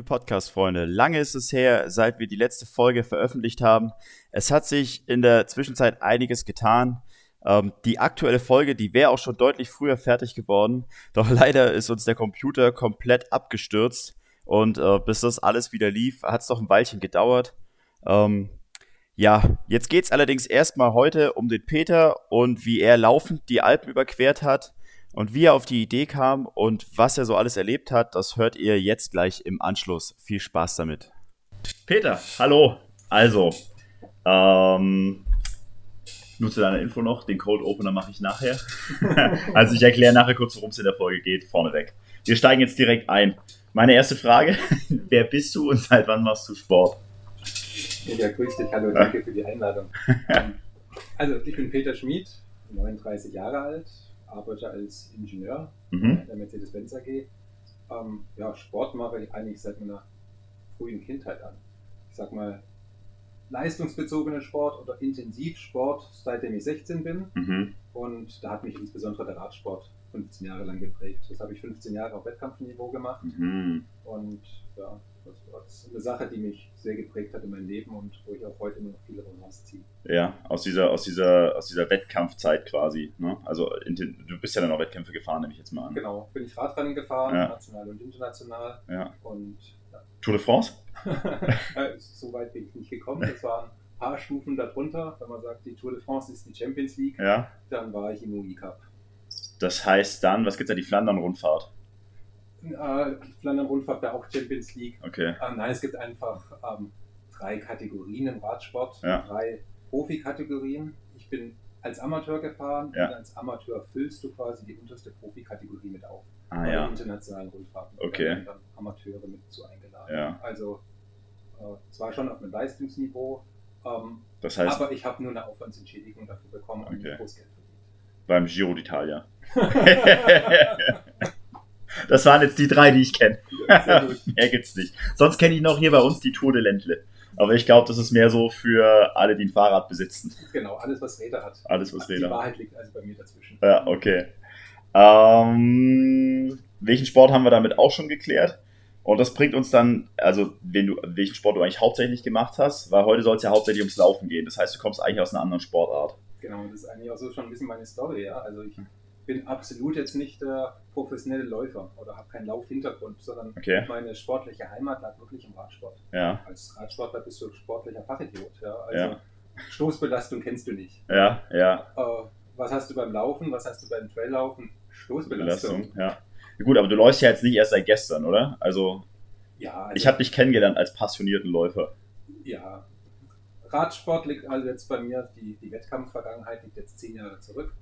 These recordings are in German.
Liebe Podcast-Freunde, lange ist es her, seit wir die letzte Folge veröffentlicht haben. Es hat sich in der Zwischenzeit einiges getan. Ähm, die aktuelle Folge, die wäre auch schon deutlich früher fertig geworden, doch leider ist uns der Computer komplett abgestürzt und äh, bis das alles wieder lief, hat es doch ein Weilchen gedauert. Ähm, ja, jetzt geht es allerdings erstmal heute um den Peter und wie er laufend die Alpen überquert hat. Und wie er auf die Idee kam und was er so alles erlebt hat, das hört ihr jetzt gleich im Anschluss. Viel Spaß damit. Peter, hallo. Also, ähm, nur zu deiner Info noch, den Cold Opener mache ich nachher. also ich erkläre nachher kurz, worum es in der Folge geht, vorneweg. Wir steigen jetzt direkt ein. Meine erste Frage, wer bist du und seit wann machst du Sport? Ja, grüß dich, hallo, danke für die Einladung. Also, ich bin Peter Schmid, 39 Jahre alt, arbeite als Ingenieur mhm. der Mercedes-Benz AG. Ähm, ja, Sport mache ich eigentlich seit meiner frühen Kindheit an. Ich sag mal, leistungsbezogenen Sport oder Intensivsport, seitdem ich 16 bin. Mhm. Und da hat mich insbesondere der Radsport 15 Jahre lang geprägt. Das habe ich 15 Jahre auf Wettkampfniveau gemacht. Mhm. Und ja, das ist eine Sache, die mich sehr geprägt hat in meinem Leben und wo ich auch heute noch viele Romans ziehe. Ja, aus dieser, aus dieser, aus dieser Wettkampfzeit quasi. Ne? Also du bist ja dann auch Wettkämpfe gefahren, nehme ich jetzt mal an. Genau, bin ich Radrennen gefahren, ja. national und international. Ja. Und, ja. Tour de France? Äh, so weit bin ich nicht gekommen. Das waren ein paar Stufen darunter. Wenn man sagt, die Tour de France ist die Champions League, ja. dann war ich im UI Cup. Das heißt dann, was gibt es da, die Flandern-Rundfahrt? Äh, Flandern-Rundfahrt wäre auch Champions League. Okay. Ähm, nein, es gibt einfach ähm, drei Kategorien im Radsport, ja. drei Profi-Kategorien. Ich bin als Amateur gefahren ja. und als Amateur füllst du quasi die unterste Profi-Kategorie mit auf. Ah, ja. internationalen Rundfahrten. Okay. dann Amateure mit zu eingeladen. Ja. Also äh, zwar schon auf einem Leistungsniveau, ähm, das heißt, aber ich habe nur eine Aufwandsentschädigung dafür bekommen und okay. großes Geld verdient. Beim Giro d'Italia. Das waren jetzt die drei, die ich kenne. mehr gibt's nicht. Sonst kenne ich noch hier bei uns die Tour de Ländle. Aber ich glaube, das ist mehr so für alle, die ein Fahrrad besitzen. Genau, alles, was Räder hat. Alles, was Räder hat. Die Wahrheit liegt also bei mir dazwischen. Ja, okay. Ähm, welchen Sport haben wir damit auch schon geklärt? Und das bringt uns dann, also wenn du, welchen Sport du eigentlich hauptsächlich gemacht hast, weil heute soll es ja hauptsächlich ums Laufen gehen. Das heißt, du kommst eigentlich aus einer anderen Sportart. Genau, das ist eigentlich auch so schon ein bisschen meine Story, ja. Also ich bin absolut jetzt nicht der professionelle Läufer oder habe keinen Laufhintergrund, sondern okay. meine sportliche Heimat lag wirklich im Radsport. Ja. Als Radsportler bist du sportlicher Fachidiot. Ja? Also ja. Stoßbelastung kennst du nicht. Ja, ja. Äh, was hast du beim Laufen? Was hast du beim Traillaufen? Stoßbelastung. Belastung, ja. Gut, aber du läufst ja jetzt nicht erst seit gestern, oder? Also, ja, also ich habe dich kennengelernt als passionierten Läufer. Ja, Radsport liegt also jetzt bei mir, die, die Wettkampfvergangenheit liegt jetzt zehn Jahre zurück.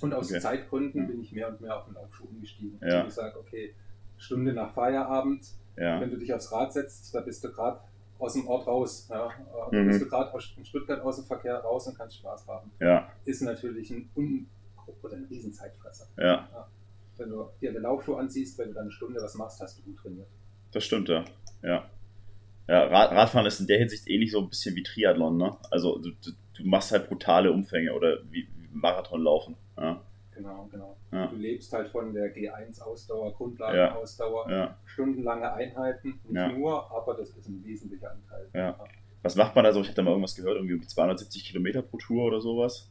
Und aus okay. Zeitgründen bin ich mehr und mehr auf den Laufschuh umgestiegen. Ja. Ich sage, okay, Stunde nach Feierabend, ja. wenn du dich aufs Rad setzt, da bist du gerade aus dem Ort raus. Ja. Da mhm. bist du gerade in Stuttgart aus dem Verkehr raus und kannst Spaß haben. Ja. Ist natürlich ein, Un oder ein Riesenzeitfresser. Ja. ja. Wenn du dir den Laufschuh anziehst, wenn du dann eine Stunde was machst, hast du gut trainiert. Das stimmt, ja. Ja. Ja, Radfahren ist in der Hinsicht ähnlich so ein bisschen wie Triathlon, ne? Also du, du, du machst halt brutale Umfänge oder wie, Marathon laufen. Ja. Genau, genau. Ja. Du lebst halt von der G1-Ausdauer, Grundlagenausdauer, ja. stundenlange Einheiten, nicht nur, aber das ist ein wesentlicher Anteil. Was macht man da so? Ich habe da mal irgendwas gehört, irgendwie 270 Kilometer pro Tour oder sowas.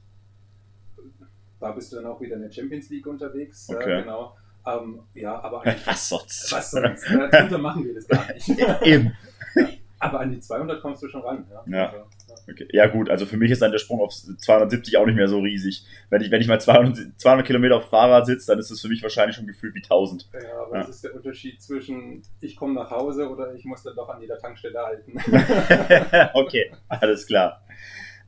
Da bist du dann auch wieder in der Champions League unterwegs. Okay. genau. Ähm, ja, aber was sonst? Was sonst? Darunter machen wir das gar nicht. Eben. Aber an die 200 kommst du schon ran. Ja, ja. Also, ja. Okay. ja gut, also für mich ist dann der Sprung auf 270 auch nicht mehr so riesig. Wenn ich, wenn ich mal 200, 200 Kilometer auf Fahrrad sitze, dann ist das für mich wahrscheinlich schon gefühlt wie 1000. Ja, aber ja. was ist der Unterschied zwischen ich komme nach Hause oder ich muss dann doch an jeder Tankstelle halten? okay, alles klar.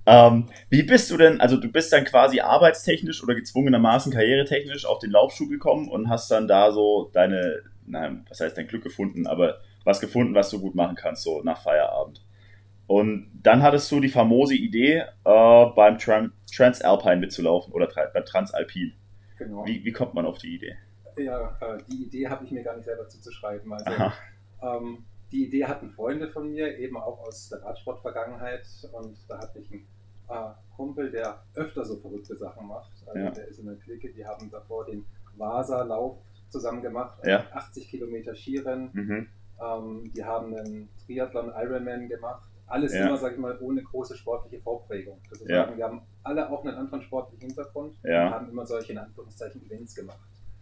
Ähm, wie bist du denn, also du bist dann quasi arbeitstechnisch oder gezwungenermaßen karrieretechnisch auf den Laufschuh gekommen und hast dann da so deine, nein, was heißt dein Glück gefunden, aber was gefunden, was du gut machen kannst, so nach Feierabend. Und dann hattest du die famose Idee, äh, beim Tran Transalpine mitzulaufen oder beim Transalpin. Genau. Wie, wie kommt man auf die Idee? Ja, äh, die Idee habe ich mir gar nicht selber zuzuschreiben. Also, ähm, die Idee hatten Freunde von mir, eben auch aus der Radsport-Vergangenheit. Und da hatte ich einen äh, Kumpel, der öfter so verrückte Sachen macht. Also ja. der ist in der Clique, die haben davor den Vasa-Lauf zusammen gemacht. Ja. 80 Kilometer Skirennen. Mhm Ähm, die haben einen Triathlon Ironman gemacht. Alles ja. immer, sag ich mal, ohne große sportliche Vorprägung. Das ist ja. sagen, wir haben alle auch einen anderen sportlichen Hintergrund ja. und haben immer solche in Anführungszeichen Events gemacht.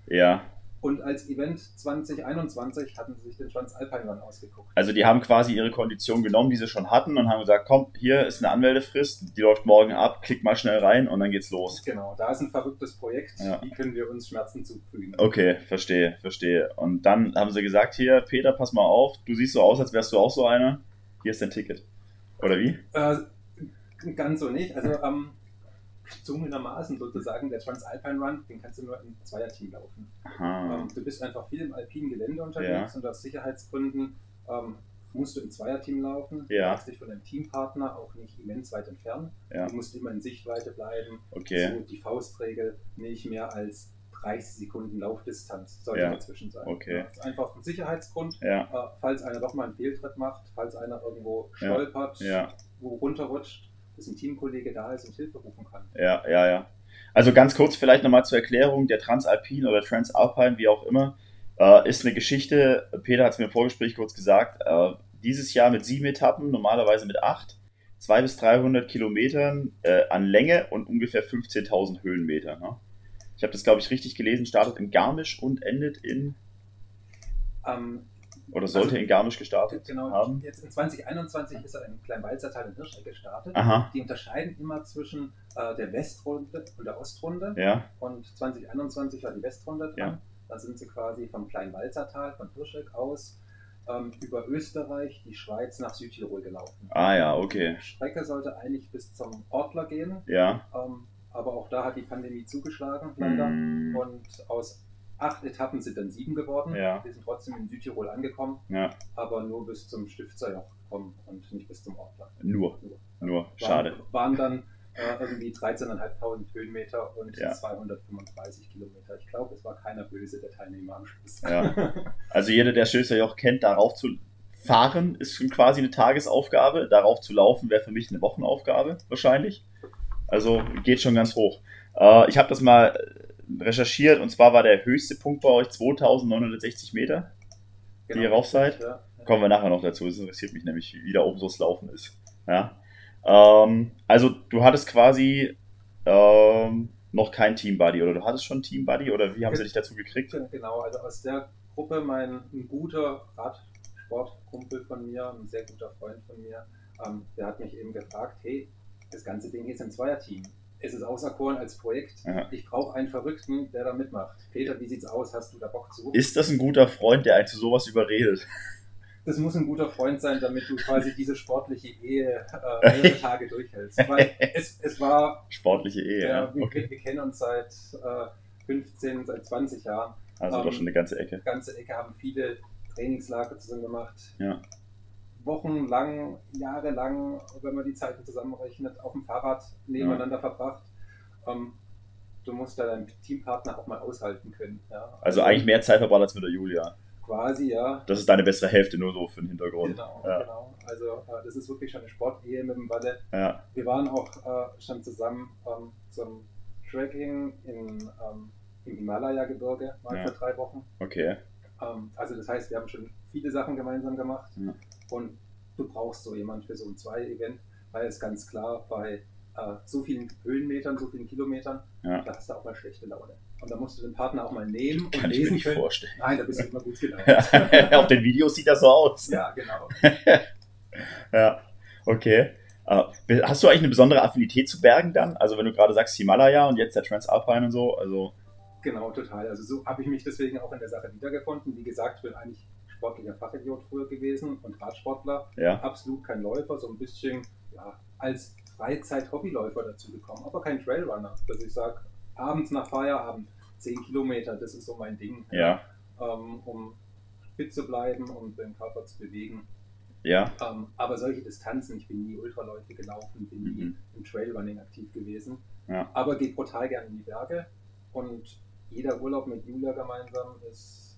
Ja. Und als Event 2021 hatten sie sich den Transalpine Run ausgeguckt. Also die haben quasi ihre Kondition genommen, die sie schon hatten und haben gesagt, komm, hier ist eine Anmeldefrist, die läuft morgen ab, klick mal schnell rein und dann geht's los. Genau, da ist ein verrücktes Projekt. Ja. Wie können wir uns Schmerzen zufügen? Okay, verstehe, verstehe. Und dann haben sie gesagt, hier, Peter, pass mal auf, du siehst so aus, als wärst du auch so einer. Hier ist dein Ticket. Oder wie? Äh, ganz so nicht. Also ähm, gezwungenermaßen sozusagen, der Transalpine Run, den kannst du nur im Zweierteam laufen. Ähm, du bist einfach viel im alpinen Gelände unterwegs ja. und aus Sicherheitsgründen ähm, musst du im Zweierteam laufen. Ja. Du darfst dich von deinem Teampartner auch nicht immens weit entfernen. Ja. Du musst immer in Sichtweite bleiben. Okay. So die Faustregel nicht mehr als 30 Sekunden Laufdistanz sollte ja. dazwischen sein. Okay. Das ist einfach ein Sicherheitsgrund. Ja. Äh, falls einer doch mal einen Fehltritt macht, falls einer irgendwo stolpert, wo runterrutscht, dass ein Teamkollege da ist und Hilfe rufen kann. Ja, ja, ja. Also ganz kurz vielleicht nochmal zur Erklärung, der Transalpin oder Transalpine, wie auch immer, äh, ist eine Geschichte, Peter hat es mir im Vorgespräch kurz gesagt, äh, dieses Jahr mit sieben Etappen, normalerweise mit acht, zwei bis 300 Kilometern äh, an Länge und ungefähr 15.000 Höhenmeter. Ne? Ich habe das, glaube ich, richtig gelesen, startet in Garmisch und endet in... Ähm, oder sollte also, in Garmisch gestartet genau, haben? Jetzt in 2021 ist er in Kleinwalzertal in Hirscheck gestartet. Aha. Die unterscheiden immer zwischen äh, der Westrunde und der Ostrunde. Ja. Und 2021 war die Westrunde dran. Ja. Da sind sie quasi vom Kleinwalzertal, von Hirscheck aus, ähm, über Österreich, die Schweiz nach Südtirol gelaufen. Ah ja, okay. Die Strecke sollte eigentlich bis zum Ortler gehen. Ja. Ähm, aber auch da hat die Pandemie zugeschlagen, leider. Mm. Und aus acht Etappen sind dann sieben geworden. Ja. Wir sind trotzdem in Südtirol angekommen, ja. aber nur bis zum Stiftserjoch gekommen und nicht bis zum Ortland. Nur, nur, nur. schade. Waren, waren dann äh, irgendwie 13.500 Höhenmeter und ja. 235 Kilometer. Ich glaube, es war keiner böse, der Teilnehmer am Schluss. Ja. Also jeder, der Stilfserjoch kennt, darauf zu fahren, ist schon quasi eine Tagesaufgabe. Darauf zu laufen wäre für mich eine Wochenaufgabe, wahrscheinlich. Also geht schon ganz hoch. Äh, ich habe das mal recherchiert und zwar war der höchste Punkt bei euch 2960 Meter, genau, die ihr rauf seid. Ja. Kommen wir nachher noch dazu. Das interessiert mich nämlich, wie da oben so das Laufen ist. Ja. Ähm, also du hattest quasi ähm, noch kein Team Buddy oder du hattest schon Team Buddy oder wie haben sie dich dazu gekriegt? Genau, also aus der Gruppe mein ein guter Radsportkumpel von mir, ein sehr guter Freund von mir, ähm, der hat mich eben gefragt, hey, das ganze Ding ist ein Zweierteam es ist auserkoren als Projekt. Ja. Ich brauche einen Verrückten, der da mitmacht. Peter, wie sieht's aus? Hast du da Bock zu? Ist das ein guter Freund, der einen zu sowas überredet? Das muss ein guter Freund sein, damit du quasi diese sportliche Ehe äh, mehrere Tage durchhältst. Weil es, es war. Sportliche Ehe, ja. Wir, okay. wir, kennen uns seit äh, 15, seit 20 Jahren. Also ähm, doch schon eine ganze Ecke. Ganze Ecke haben viele Trainingslager zusammen gemacht. Ja wochenlang, jahrelang, wenn man die Zeiten zusammenrechnet, auf dem Fahrrad nebeneinander ja. verbracht. Ähm, du musst da deinen Teampartner auch mal aushalten können. Ja. Also, eigentlich mehr Zeit verbracht als mit der Julia. Quasi, ja. Das ist deine bessere Hälfte, nur so für den Hintergrund. Genau, ja. genau. Also äh, das ist wirklich schon eine Sportehe mit dem Walle. Ja. Wir waren auch äh, schon zusammen ähm, zum Trekking in, ähm, im Himalaya-Gebirge mal ja. für drei Wochen. Okay. Ähm, also das heißt, wir haben schon viele Sachen gemeinsam gemacht. Und du brauchst so jemand für so ein Zwei-Event, weil es ganz klar bei äh, so vielen Höhenmetern, so vielen Kilometern, ja. da hast du auch mal schlechte Laune. Und da musst du den Partner auch mal nehmen Kann und lesen ich mir können. Vorstellen. Nein, da bist du immer gut gelaunt. Auf den Videos sieht das so aus. Ja, genau. ja, okay. Uh, hast du eigentlich eine besondere Affinität zu Bergen dann? Also wenn du gerade sagst Himalaya und jetzt der Transalpine und so, also... Genau, total. Also so habe ich mich deswegen auch in der Sache wiedergefunden. Wie gesagt, ich bin eigentlich sportlicher Fachidiot früher gewesen und Radsportler. Ja. Absolut kein Läufer, so ein bisschen ja, als Freizeit-Hobbyläufer dazu gekommen, aber kein Trailrunner. Dass ich sage, abends nach Feierabend 10 Kilometer, das ist so mein Ding. Ja. Ähm, um fit zu bleiben und den Körper zu bewegen. Ja. Ähm, aber solche Distanzen, ich bin nie Ultraläufe gelaufen, bin nie mhm. im Trailrunning aktiv gewesen. Ja. Aber gehe brutal gerne in die Berge und jeder Urlaub mit Julia gemeinsam ist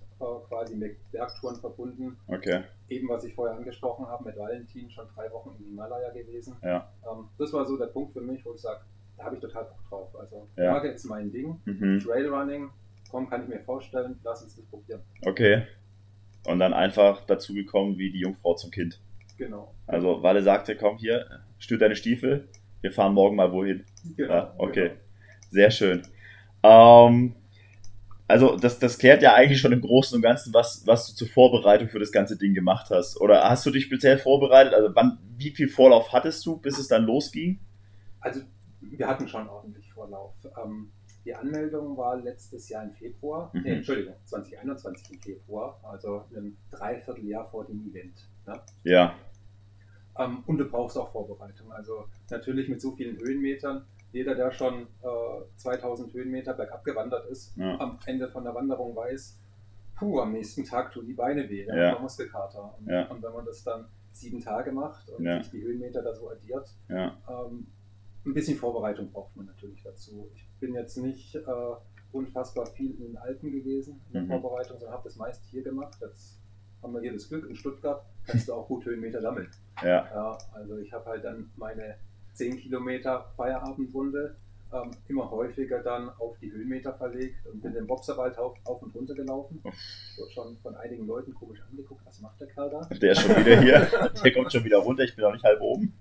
quasi mit Bergtouren verbunden. Okay. Eben, was ich vorher angesprochen habe, mit Valentin schon drei Wochen im Himalaya gewesen. Ja. Ähm, das war so der Punkt für mich, wo ich sage, da habe ich total Bock drauf. Also ja. Berge ist mein Ding. Mhm. Trailrunning, komm, kann ich mir vorstellen, lass uns das probieren. Okay. Und dann einfach dazu gekommen wie die Jungfrau zum Kind. Genau. Also Walle sagte, komm hier, stüt deine Stiefel, wir fahren morgen mal wohin. Genau. Ja, okay, genau. sehr schön. Ähm, also das, das klärt ja eigentlich schon im Großen und Ganzen, was, was du zur Vorbereitung für das ganze Ding gemacht hast. Oder hast du dich speziell vorbereitet? Also wann, wie viel Vorlauf hattest du, bis es dann losging? Also wir hatten schon ordentlich Vorlauf. Ähm, die Anmeldung war letztes Jahr im Februar, mhm. nee, Entschuldigung, 2021 im Februar, also ein Dreivierteljahr vor dem Event. Ne? Ja. Ähm, und du brauchst auch Vorbereitung. Also natürlich mit so vielen Höhenmetern. Jeder, der schon äh, 2000 Höhenmeter bergab gewandert ist, ja. am Ende von der Wanderung weiß, puh, am nächsten Tag tun die Beine weh, ja. man Muskelkater. Und, ja. und, wenn man das dann sieben Tage macht und sich die Höhenmeter da so addiert, ähm, ein bisschen Vorbereitung braucht man natürlich dazu. Ich bin jetzt nicht äh, unfassbar viel in den Alpen gewesen in der mhm. Vorbereitung, sondern habe das meist hier gemacht. Jetzt haben wir hier das Glück, in Stuttgart kannst du auch gut Höhenmeter sammeln. Ja. ja also ich habe halt dann meine 10 Kilometer Feierabendrunde ähm, immer häufiger dann auf die Höhenmeter verlegt und bin den Boxerwald auf, auf und runter gelaufen. Wurde schon von einigen Leuten komisch angeguckt, was macht der Kerl da? Der ist schon wieder hier, der kommt schon wieder runter, ich bin auch nicht halb oben.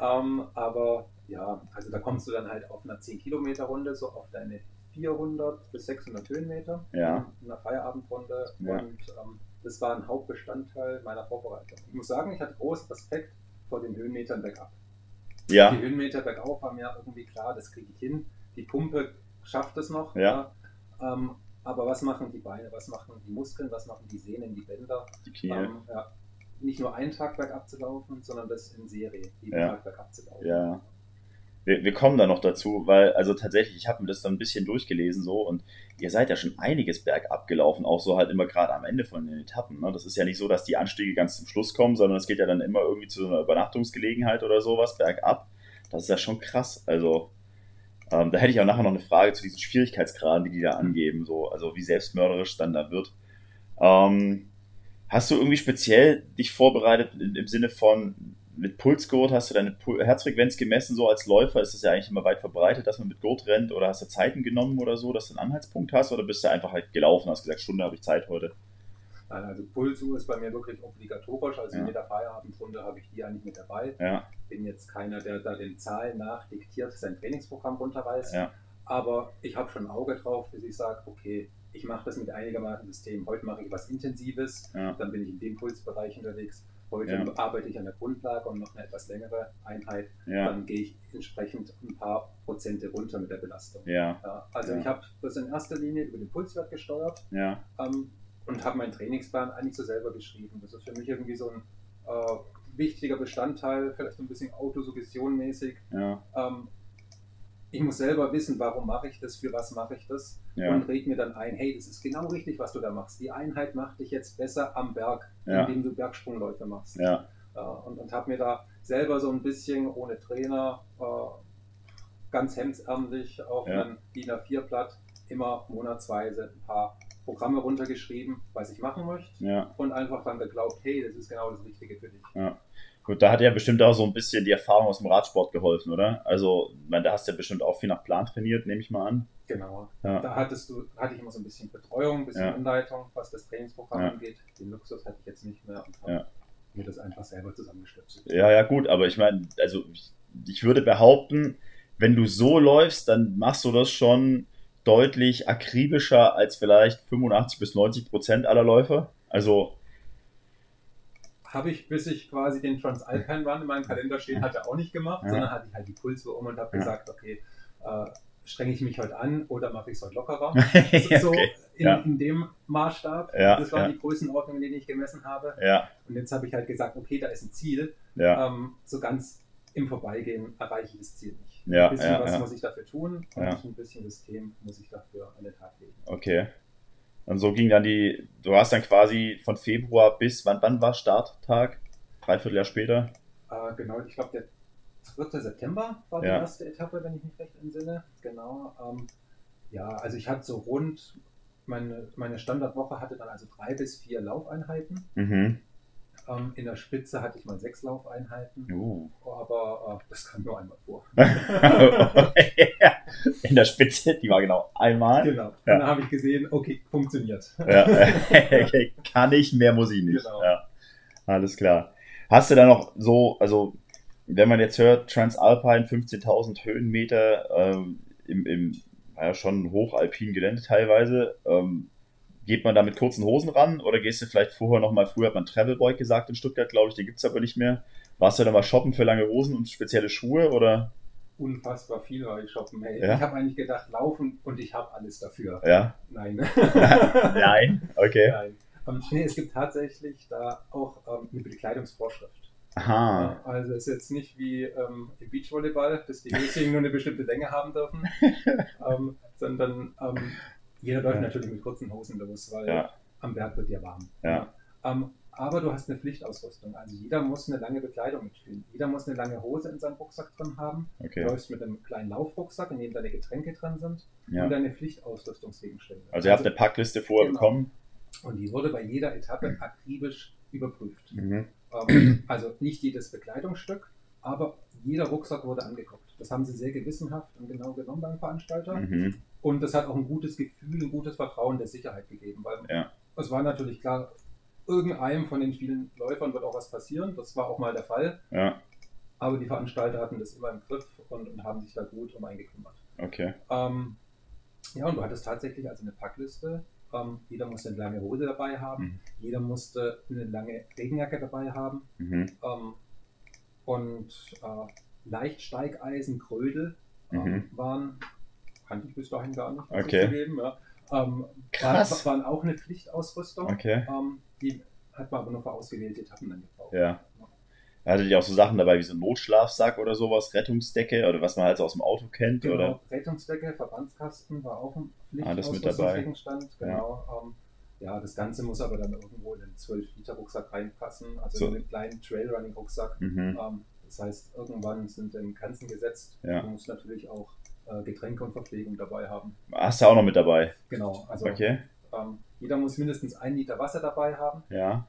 Ähm, aber ja, also da kommst du dann halt auf einer 10 Kilometer Runde so auf deine 400 bis 600 Höhenmeter ja. in einer Feierabendrunde ja. und ähm, das war ein Hauptbestandteil meiner Vorbereitung. Ich muss sagen, ich hatte großen Respekt vor den Höhenmetern bergab. Ja. Die Höhenmeter bergauf war mir irgendwie klar, das kriege ich hin. Die Pumpe schafft es noch. Ja. ja. Ähm, aber was machen die Beine, was machen die Muskeln, was machen die Sehnen, die Bänder? Die Knie. Ähm, ja. Nicht nur einen Tag bergab zu laufen, sondern das in Serie, jeden ja. Tag bergab zu laufen. Ja wir, wir kommen da noch dazu, weil, also tatsächlich, ich habe mir das dann ein bisschen durchgelesen so und ihr seid ja schon einiges bergab gelaufen, auch so halt immer gerade am Ende von den Etappen. Ne? Das ist ja nicht so, dass die Anstiege ganz zum Schluss kommen, sondern es geht ja dann immer irgendwie zu so einer Übernachtungsgelegenheit oder sowas bergab. Das ist ja schon krass. Also, ähm, da hätte ich auch nachher noch eine Frage zu diesen Schwierigkeitsgraden, die die da angeben, so, also wie selbstmörderisch dann da wird. Ähm, hast du irgendwie speziell dich vorbereitet im Sinne von, mit Pulsgurt hast du deine Herzfrequenz gemessen, so als Läufer ist es ja eigentlich immer weit verbreitet, dass man mit Gurt rennt oder hast du Zeiten genommen oder so, dass du einen Anhaltspunkt hast oder bist du einfach halt gelaufen, hast gesagt, Stunde habe ich Zeit heute? Nein, also Pulsuhr ist bei mir wirklich obligatorisch, also ja. in jeder Feierabendrunde habe ich die eigentlich mit dabei. Ja. Bin jetzt keiner, der da den Zahlen nach diktiert sein Trainingsprogramm runterreißt, ja. aber ich habe schon ein Auge drauf, dass ich sage, okay, ich mache das mit einigermaßen System. Heute mache ich was Intensives, dann bin ich in dem Pulsbereich unterwegs Heute ja. arbeite ich an der Grundlage und noch eine etwas längere Einheit. Ja. Dann gehe ich entsprechend ein paar Prozente runter mit der Belastung. Ja. also ich habe das in erster Linie über den Pulswert gesteuert ähm, und habe meinen Trainingsplan eigentlich so selber geschrieben. Das ist für mich irgendwie so ein äh, wichtiger Bestandteil, vielleicht so ein bisschen autosuggestionmäßig. Ähm, ich muss selber wissen, warum mache ich das, für was mache ich das ja. und reg mir dann ein, hey, das ist genau richtig, was du da machst. Die Einheit macht dich jetzt besser am Berg, ja. indem du Bergsprungläufe machst. Ja. Äh, und und habe mir da selber so ein bisschen ohne Trainer, äh, ganz hemdsärmlich auf einem DIN A4-Blatt immer monatsweise ein paar Programme runtergeschrieben, was ich machen möchte und einfach dann geglaubt, hey, das ist genau das Richtige für dich. Gut, da hat ja bestimmt auch so ein bisschen die Erfahrung aus dem Radsport geholfen, oder? Also, ich meine, da hast du ja bestimmt auch viel nach Plan trainiert, nehme ich mal an. Genau. Ja. Da hattest du, hatte ich immer so ein bisschen Betreuung, ein bisschen ja. Anleitung, was das Trainingsprogramm ja. angeht. Den Luxus hatte ich jetzt nicht mehr und habe mir das einfach selber zusammengestöpselt. Ja, ja, gut, aber ich meine, also ich, ich würde behaupten, wenn du so läufst, dann machst du das schon deutlich akribischer als vielleicht 85 bis 90 Prozent aller Läufer. Also habe ich, bis ich quasi den Transalpine Run in meinem Kalender stehen hatte, auch nicht gemacht, ja. sondern hatte ich halt die Pulsuhr um und habe ja. gesagt, okay, äh, strenge ich mich heute an oder mache ich es heute lockerer? so okay. in, ja. in, dem Maßstab. das waren die Größenordnungen, die ich gemessen habe. Und jetzt habe ich halt gesagt, okay, da ist ein Ziel. Ähm, so ganz im Vorbeigehen erreiche ich das Ziel nicht. ein bisschen was muss ich dafür tun und ein bisschen System muss ich dafür an den Tag legen. Okay. Und so ging dann die, du hast dann quasi von Februar bis, wann, wann war Starttag? Dreiviertel Jahr später? Äh, genau, ich glaube, der 3. September war die ja. erste Etappe, wenn ich mich recht entsinne. Genau. Ähm, ja, also ich hatte so rund, meine, meine Standardwoche hatte dann also drei bis vier Laufeinheiten. Mhm. Ähm, in der Spitze hatte ich mal sechs Laufeinheiten. Uh. Aber äh, das kam nur einmal vor. In der Spitze, die war genau einmal. Genau. Und dann habe ich gesehen, okay, funktioniert. Ja. Kann ich, mehr muss ich nicht. Genau. Ja. Alles klar. Hast du da noch so, also wenn man jetzt hört, Transalpine 15.000 Höhenmeter ähm, im, im ja, schon hochalpinen Gelände teilweise, ähm, geht man da mit kurzen Hosen ran oder gehst du vielleicht vorher nochmal, früher hat man Travelboy gesagt in Stuttgart, glaube ich, den gibt es aber nicht mehr. Warst du da mal shoppen für lange Hosen und spezielle Schuhe oder? Unfassbar viel war ich shoppen. Hey, ja? Ich habe eigentlich gedacht, laufen und ich habe alles dafür. Ja? Nein. Nein? Okay. Nein. Um, nee, es gibt tatsächlich da auch ähm, eine Bekleidungsvorschrift. Aha. Also es ist jetzt nicht wie ähm, im Beachvolleyball, dass die Höschen nur eine bestimmte Länge haben dürfen, ähm, sondern ähm, jeder läuft ja. natürlich mit kurzen Hosen los, weil ja. am Berg wird ja warm. Ja. Aber du hast eine Pflichtausrüstung. Also jeder muss eine lange Bekleidung mitführen. Jeder muss eine lange Hose in seinem Rucksack drin haben. Okay. Du läufst mit einem kleinen Laufrucksack, in dem deine Getränke drin sind ja. und deine Pflichtausrüstungsgegenstände. Also ihr habt also, eine Packliste vorher genau. bekommen? Und die wurde bei jeder Etappe akribisch überprüft. Mhm. Ähm, also nicht jedes Bekleidungsstück, aber jeder Rucksack wurde angeguckt. Das haben sie sehr gewissenhaft und genau genommen beim Veranstalter. Mhm. Und das hat auch ein gutes Gefühl, ein gutes Vertrauen der Sicherheit gegeben, weil ja. es war natürlich klar, irgendeinem von den vielen Läufern wird auch was passieren. Das war auch mal der Fall. Ja. Aber die Veranstalter hatten das immer im Griff und, und haben sich da gut um eingekümmert. Okay. Ähm, ja, und du hattest tatsächlich also eine Packliste. Ähm, jeder musste eine lange Hose dabei haben. Mhm. Jeder musste eine lange Regenjacke dabei haben. Mhm. Ähm, und äh, Leichtsteigeisen, Krödel äh, mhm. waren kannte ich bis dahin gar nicht. Okay. Ja. ähm, Krass. Waren, waren auch eine Pflichtausrüstung. Okay. Ähm, die hat man aber nur für ausgewählte Etappen dann gebraucht. Ja. Hatte die auch so Sachen dabei wie so ein Notschlafsack oder sowas, Rettungsdecke oder was man halt so aus dem Auto kennt? Genau, oder? Rettungsdecke, Verbandskasten war auch ein Alles mit dabei. Genau. Ja. Ähm, ja. das Ganze muss aber dann irgendwo in den 12-Liter-Rucksack reinpassen, also so. in den kleinen Trailrunning-Rucksack. Mhm. Ähm, das heißt, irgendwann sind dann Grenzen gesetzt. Ja. Du musst natürlich auch äh, Getränke und Verpflegung dabei haben. Hast du auch noch mit dabei? Genau, also okay. ähm, jeder muss mindestens ein Liter Wasser dabei haben. Ja.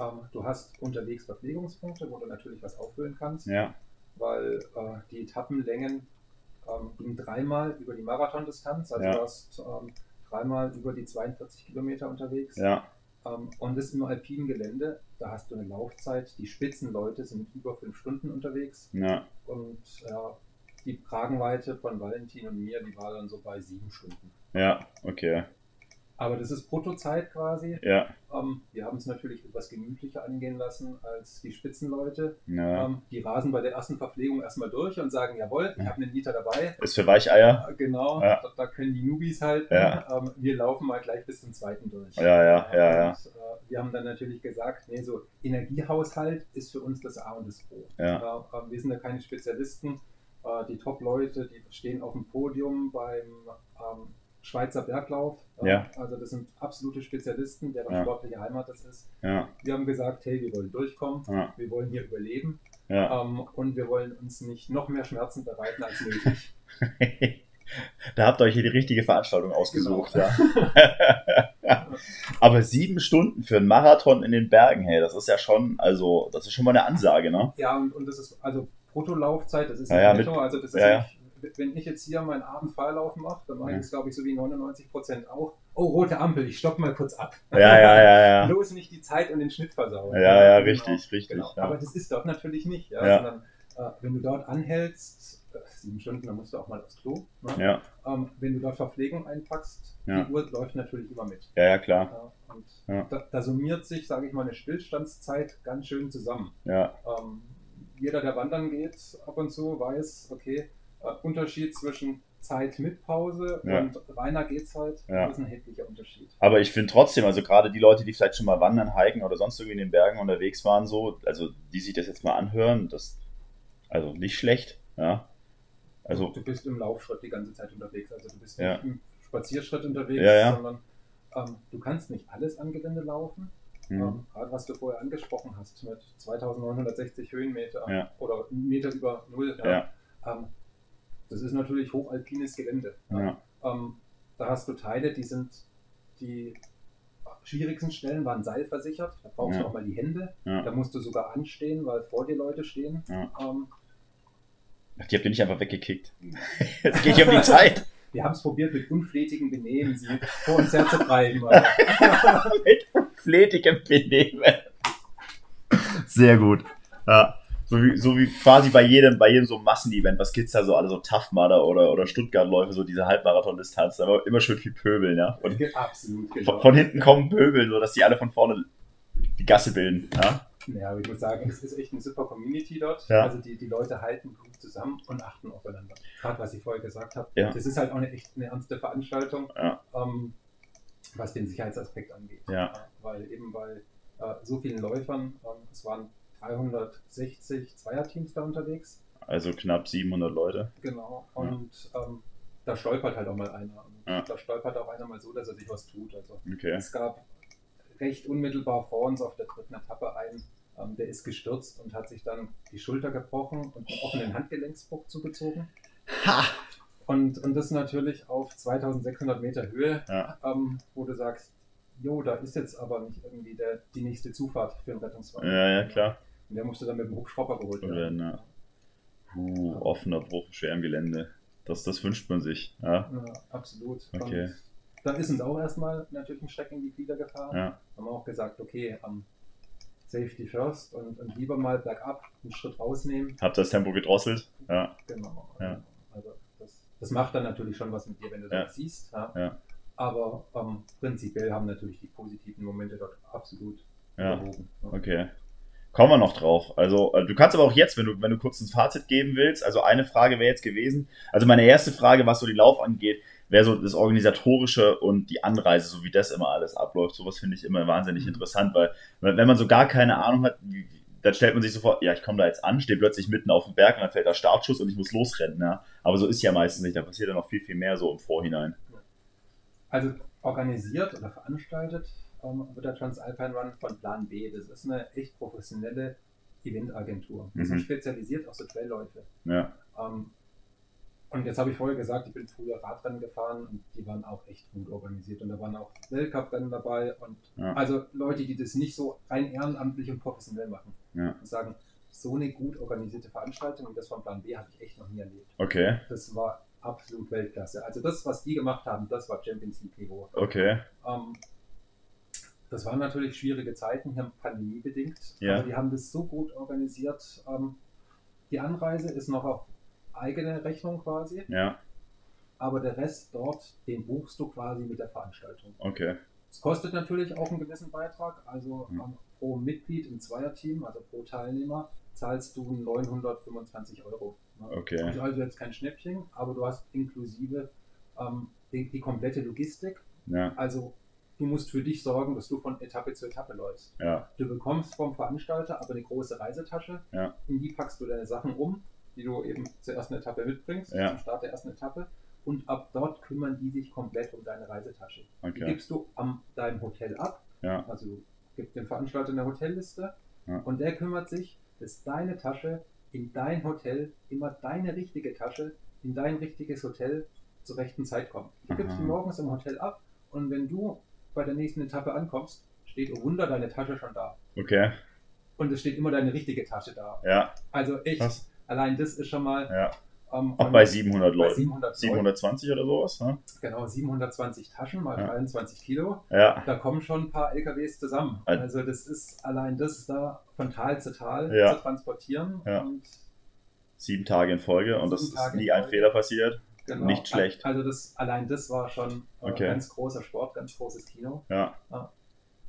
Ähm, du hast unterwegs Verpflegungspunkte, wo du natürlich was auffüllen kannst. Ja. Weil äh, die Etappenlängen ähm, gingen dreimal über die Marathondistanz, also ja. du hast ähm, dreimal über die 42 Kilometer unterwegs. Ja. Ähm, und das im alpinen Gelände, da hast du eine Laufzeit, die Spitzenleute sind über fünf Stunden unterwegs. Ja. Und ja, die Kragenweite von Valentin und mir, die war dann so bei sieben Stunden. Ja, okay. Aber das ist Bruttozeit quasi. Ja. Ähm, wir haben es natürlich etwas gemütlicher angehen lassen als die Spitzenleute. Ja. Ähm, die rasen bei der ersten Verpflegung erstmal durch und sagen, jawohl, ich habe einen Liter dabei. Ist für Weicheier. Äh, genau, ja. da, da, können die Nubis halt. Ja. Ähm, wir laufen mal gleich bis zum zweiten durch. Ja, ja, ja, ja. Und, äh, wir haben dann natürlich gesagt, nee, so Energiehaushalt ist für uns das A und das O. Ja. Äh, wir sind ja keine Spezialisten. Äh, die Top-Leute, die stehen auf dem Podium beim ähm, Schweizer Berglauf. Ja. Also das sind absolute Spezialisten, deren ja. sportliche Heimat das ist. Ja. Wir haben gesagt, hey, wir wollen durchkommen, ja. wir wollen hier überleben ähm, und wir wollen uns nicht noch mehr Schmerzen bereiten als nötig. da habt ihr euch hier die richtige Veranstaltung ausgesucht. Genau. Ja. Aber sieben Stunden für einen Marathon in den Bergen, hey, das ist ja schon, also das ist schon mal eine Ansage, ne? Ja, und, und das ist also Bruttolaufzeit, das ist ja, ja, netto, also das ist ja, nicht wenn ich jetzt hier meinen Abendfeierlaufen mache, dann mache ich das, glaube ich, so wie 99 Prozent auch. Oh, rote Ampel, ich stoppe mal kurz ab. Ja, ja, ja, ja. Bloß nicht die Zeit und den Schnitt versauen. Ja, ja, genau. richtig, richtig. Genau. Ja. Aber das ist dort natürlich nicht. Ja? Ja. Sondern äh, wenn du dort anhältst, äh, sieben Stunden, dann musst du auch mal aufs Klo. Ne? Ja, Ähm, wenn du dort Verpflegung einpackst, Ja. die Uhr läuft natürlich immer mit. ja, ja, klar. Ja? Und. Da, da summiert sich, sage ich mal, eine Stillstandszeit ganz schön zusammen. Ja, Ähm, jeder, der wandern geht, ab und zu weiß, okay, äh, Unterschied zwischen Zeit mit Pause Ja. und reiner Gehzeit Ja. das ist ein erheblicher Unterschied. aber ich finde trotzdem, also gerade die Leute, die vielleicht schon mal wandern, hiken oder sonst irgendwie in den Bergen unterwegs waren, so, also die sich das jetzt mal anhören, das, also nicht schlecht, ja. Also, du bist im Laufschritt die ganze Zeit unterwegs, also du bist Ja. nicht im Spazierschritt unterwegs, sondern ähm, du kannst nicht alles an Gelände laufen. hm, Ähm, gerade was du vorher angesprochen hast mit 2960 Höhenmeter oder Meter über Null. Ähm, das ist natürlich hochalpines Gelände. ja, Ähm, da hast du Teile, die sind die schwierigsten Stellen waren seilversichert. Da brauchst Ja. du auch mal die Hände. Ja. Da musst du sogar anstehen, weil vor dir Leute stehen. Ja. Ähm, Ach, die habt ihr nicht einfach weggekickt. Es geht hier um die Zeit. Wir haben es probiert mit unflätigem Benehmen, sie vor uns herzutreiben. mit unflätigem Benehmen. Sehr gut. Ja. So wie, so wie quasi bei jedem, bei jedem so Massenevent, was gibt's da so, alle so Tough Mudder oder, oder Stuttgart-Läufe, so diese Halbmarathon-Distanz, aber immer schön viel Pöbeln, ja. Von, Absolut, genau. von, von, hinten kommen Pöbeln, so dass die alle von vorne die Gasse bilden, ja. Ja, aber ich muss sagen, es ist echt eine super Community dort. Ja. Also die, die Leute halten gut zusammen und achten aufeinander. Gerade was ich vorher gesagt habe. Ja. Das ist halt auch eine echt eine ernste Veranstaltung, ja. ähm, was den Sicherheitsaspekt angeht. Ja. Weil eben bei äh, so vielen Läufern, ähm, es waren 360 Zweierteams da unterwegs. Also knapp 700 Leute. Genau. Und ähm, da stolpert halt auch mal einer. Und da stolpert auch einer mal so, dass er sich was tut. Also okay. es gab recht unmittelbar vor uns auf der dritten Etappe einen, ähm, der ist gestürzt und hat sich dann die Schulter gebrochen und einen offenen Handgelenksbruch zugezogen. Ha! Und, und das natürlich auf 2600 Meter Höhe, ja. ähm, wo du sagst, jo, da ist jetzt aber nicht irgendwie der, die nächste Zufahrt für einen Rettungswagen. Ja, ja, klar. Und der musste dann mit dem Hubschrauber geholt werden. Ja. Puh, offener Bruch, schwer im Gelände. Das, das wünscht man sich. Ja, ja absolut. Okay. Und dann ist uns auch erstmal natürlich ein Schreck in die Glieder gefahren. Ja. Haben wir auch gesagt, okay, um, Safety first und, und, lieber mal bergab einen Schritt rausnehmen. Habt das Tempo gedrosselt? Ja. Genau. Ja. Also das, das macht dann natürlich schon was mit dir, wenn du ja. das siehst. Ja. ja. Aber um, prinzipiell haben natürlich die positiven Momente dort absolut ja. überwogen. Okay. Kommen wir noch drauf. Also, äh, du kannst aber auch jetzt, wenn du, wenn du kurz ein Fazit geben willst, also eine Frage wäre jetzt gewesen. Also meine erste Frage, was so die Lauf angeht, wäre so das Organisatorische und die Anreise, so wie das immer alles abläuft. Sowas finde ich immer wahnsinnig mhm. interessant, weil wenn man so gar keine Ahnung hat, dann stellt man sich sofort, ja, ich komme da jetzt an, stehe plötzlich mitten auf dem Berg und dann fällt der Startschuss und ich muss losrennen. Ja? Aber so ist ja meistens nicht, da passiert ja noch viel, viel mehr so im Vorhinein. Also organisiert oder veranstaltet ähm, wird der Transalpine Run von Plan B. Das ist eine echt professionelle Eventagentur. Die mhm. sind spezialisiert auf so Trailläufe. Ja. Ähm, und jetzt habe ich vorher gesagt, ich bin früher Radrennen gefahren und die waren auch echt gut organisiert. Und da waren auch Weltcup-Rennen dabei und ja. also Leute, die das nicht so rein ehrenamtlich und professionell machen. Ja. Und sagen, so eine gut organisierte Veranstaltung und das von Plan B habe ich echt noch nie erlebt. Okay. Das war absolut Weltklasse. Also das, was die gemacht haben, das war Champions League Niveau. Okay. Ähm, das waren natürlich schwierige Zeiten, hier pandemiebedingt. Ja. Aber die haben das so gut organisiert. Ähm, die Anreise ist noch auf eigene Rechnung quasi. Ja. Aber der Rest dort, den buchst du quasi mit der Veranstaltung. Okay. Es kostet natürlich auch einen gewissen Beitrag. Also hm. pro Mitglied im Zweierteam, also pro Teilnehmer, zahlst du 925 Euro. Ne? Okay. Also, also jetzt kein Schnäppchen, aber du hast inklusive ähm, die, die, komplette Logistik. Ja. Also du musst für dich sorgen, dass du von Etappe zu Etappe läufst. Ja. Du bekommst vom Veranstalter aber eine große Reisetasche. Ja. In die packst du deine Sachen um die du eben zur ersten Etappe mitbringst, ja. zum Start der ersten Etappe. Und ab dort kümmern die sich komplett um deine Reisetasche. Okay. Die gibst du an deinem Hotel ab. Also gibt dem Veranstalter eine Hotelliste und der kümmert sich, dass deine Tasche in dein Hotel immer deine richtige Tasche in dein richtiges Hotel zur rechten Zeit kommt. Du gibst die morgens im Hotel ab und wenn du bei der nächsten Etappe ankommst, steht oh Wunder deine Tasche schon da. Okay. Und es steht immer deine richtige Tasche da. Ja. Also echt. Was? Allein das ist schon mal. Ja. Ähm, Auch bei 700 Leuten. 700 720 oder sowas, ne? Genau, 720 Taschen mal ja. 23 Kilo. Ja. Da kommen schon ein paar LKWs zusammen. Also das ist allein das da von Tal zu Tal ja. zu transportieren. Ja. Und Sieben Tage in Folge und das ist nie ein Fehler passiert. Genau. Nicht schlecht. Also das, allein das war schon äh, okay. ganz großer Sport, ganz großes Kino. Ja.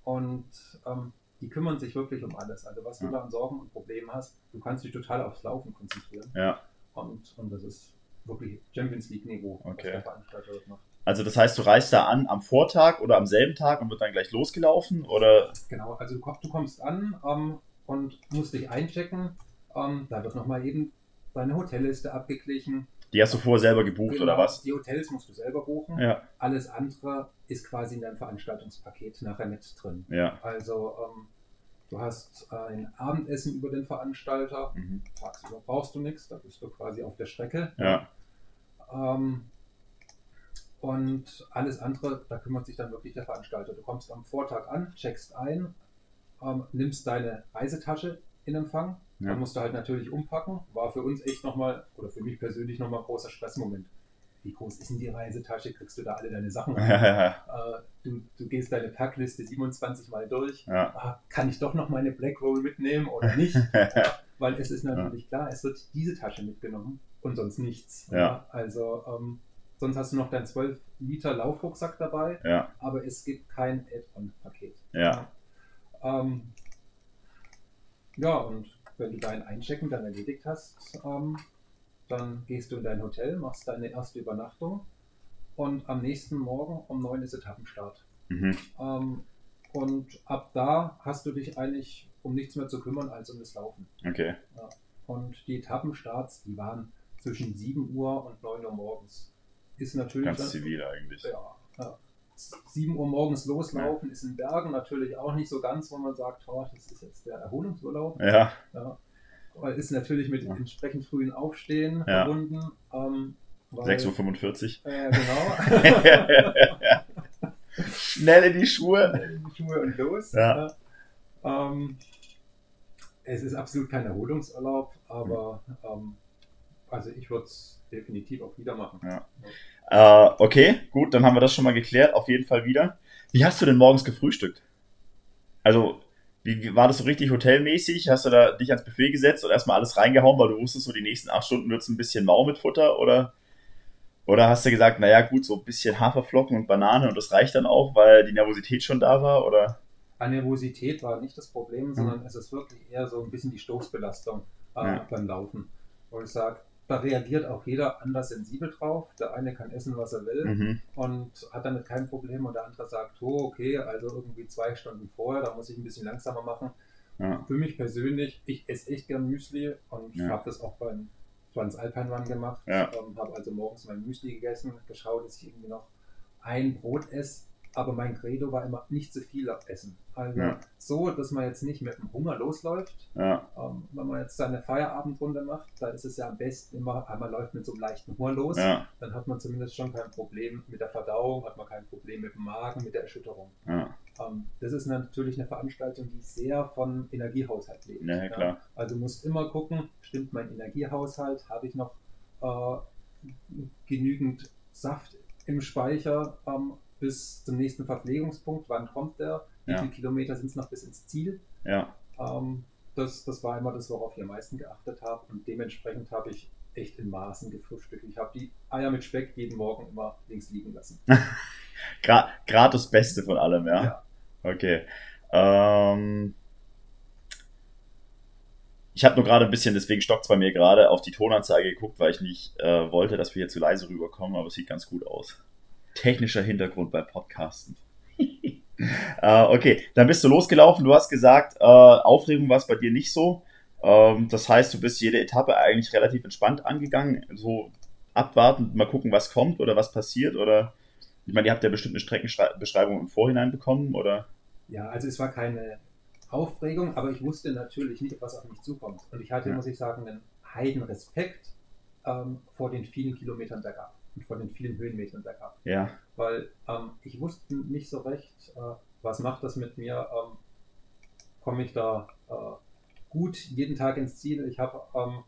Und ähm, die kümmern sich wirklich um alles. Also was du ja. da an Sorgen und Problemen hast, du kannst dich total aufs Laufen konzentrieren. Ja. Und, und das ist wirklich Champions League Niveau, okay. was der Veranstalter das macht. Also das heißt, du reist da an am Vortag oder am selben Tag und wird dann gleich losgelaufen? Oder? Genau, also du, du kommst an ähm, und musst dich einchecken. Ähm, da wird nochmal eben deine Hotelliste abgeglichen. Die hast du vorher selber gebucht genau, oder was? Die Hotels musst du selber buchen. Ja. Alles andere ist quasi in deinem Veranstaltungspaket nachher mit drin. Ja. Also ähm, du hast äh, ein Abendessen über den Veranstalter. Mhm. Tagsüber brauchst du nichts, da bist du quasi auf der Strecke. Ja. Ähm, und alles andere, da kümmert sich dann wirklich der Veranstalter. Du kommst am Vortag an, checkst ein, ähm, nimmst deine Reisetasche in Empfang. Ja. Dann musst du halt natürlich umpacken. War für uns echt nochmal, oder für mich persönlich nochmal ein großer Stressmoment. Wie groß ist denn die Reisetasche? Kriegst du da alle deine Sachen rein? äh, du, du, gehst deine Packliste 27 Mal durch. Ja. Ah, kann ich doch noch meine Black Roll mitnehmen oder nicht? weil es ist natürlich klar, es wird diese Tasche mitgenommen und sonst nichts. Also ähm, sonst hast du noch dein 12 Liter Laufrucksack dabei, aber es gibt kein Add-on-Paket. Ja. Ähm, ja, und wenn du dein Einchecken dann erledigt hast, ähm, dann gehst du in dein Hotel, machst deine erste Übernachtung und am nächsten Morgen um neun ist Etappenstart. Mhm. Ähm, und ab da hast du dich eigentlich um nichts mehr zu kümmern als um das Laufen. Okay. Ja. Und die Etappenstarts, die waren zwischen 7 Uhr und 9 Uhr morgens. Ist natürlich. Ganz dann, zivil eigentlich. Ja, ja. 7 Uhr morgens loslaufen ja. ist in Bergen natürlich auch nicht so ganz, wo man sagt, oh, das ist jetzt der Erholungsurlaub. Ja. ja. Ist natürlich mit ja. entsprechend frühen Aufstehen verbunden. Ähm, 6.45 Uhr. Äh, genau. Schnell in die Schuhe. Schnell in die Schuhe und los. Ja. Ähm, es ist absolut kein Erholungsurlaub, aber ähm, also ich würde es definitiv auch wieder machen. Ja. Äh, okay, gut, dann haben wir das schon mal geklärt. Auf jeden Fall wieder. Wie hast du denn morgens gefrühstückt? Also, wie, wie war das so richtig hotelmäßig? Hast du da dich ans Buffet gesetzt und erstmal alles reingehauen, weil du wusstest, so die nächsten acht Stunden wird es ein bisschen mau mit Futter? Oder, oder hast du gesagt, naja, gut, so ein bisschen Haferflocken und Banane und das reicht dann auch, weil die Nervosität schon da war? Oder? Nervosität war nicht das Problem, sondern mhm. es ist wirklich eher so ein bisschen die Stoßbelastung äh, ja. beim Laufen. Wo ich sage, da reagiert auch jeder anders sensibel drauf. Der eine kann essen, was er will mhm. und hat damit kein Problem und der andere sagt, oh, okay, also irgendwie zwei Stunden vorher, da muss ich ein bisschen langsamer machen. Ja. Für mich persönlich, ich esse echt gern Müsli und ja. habe das auch beim Transalpine Run gemacht. Ja. Ähm, habe also morgens mein Müsli gegessen, geschaut, dass ich irgendwie noch ein Brot esse aber mein Credo war immer nicht zu viel essen. Also ja. so, dass man jetzt nicht mit dem Hunger losläuft. Ja. Ähm, wenn man jetzt seine Feierabendrunde macht, dann ist es ja am besten immer, einmal läuft mit so einem leichten Hunger los. Ja. Dann hat man zumindest schon kein Problem mit der Verdauung, hat man kein Problem mit dem Magen, mit der Erschütterung. Ähm, das ist natürlich eine Veranstaltung, die sehr von Energiehaushalt lebt. Klar. Also du musst immer gucken, stimmt mein Energiehaushalt, habe ich noch äh, genügend Saft im Speicher, ähm, bis zum nächsten Verpflegungspunkt. Wann kommt der? Wie ja. viele Kilometer sind es noch bis ins Ziel? Ja. Ähm, das, das war immer das, worauf ich am meisten geachtet habe. Und dementsprechend habe ich echt in Maßen gefrühstückt. Ich habe die Eier mit Speck jeden Morgen immer links liegen lassen. Gerade das Beste von allem, ja. ja. Okay. Ähm, ich habe nur gerade ein bisschen, deswegen stockt es bei mir gerade, auf die Tonanzeige geguckt, weil ich nicht äh, wollte, dass wir hier zu leise rüberkommen, aber es sieht ganz gut aus technischer Hintergrund bei Podcasten. äh, okay, dann bist du losgelaufen. Du hast gesagt, äh, Aufregung war es bei dir nicht so. Ähm, das heißt, du bist jede Etappe eigentlich relativ entspannt angegangen. So abwarten, mal gucken, was kommt oder was passiert. Oder ich meine, ihr habt ja bestimmt eine Streckenbeschreibung im Vorhinein bekommen, oder? Ja, also es war keine Aufregung, aber ich wusste natürlich nicht, was auf mich zukommt. Und ich hatte, ja. muss ich sagen, einen heiden Respekt ähm, vor den vielen Kilometern bergab von den vielen Höhenmetern bergab. Ja. Weil ähm, ich wusste nicht so recht, äh, was macht das mit mir? Ähm, Komme ich da äh, gut jeden Tag ins Ziel? Ich habe ähm,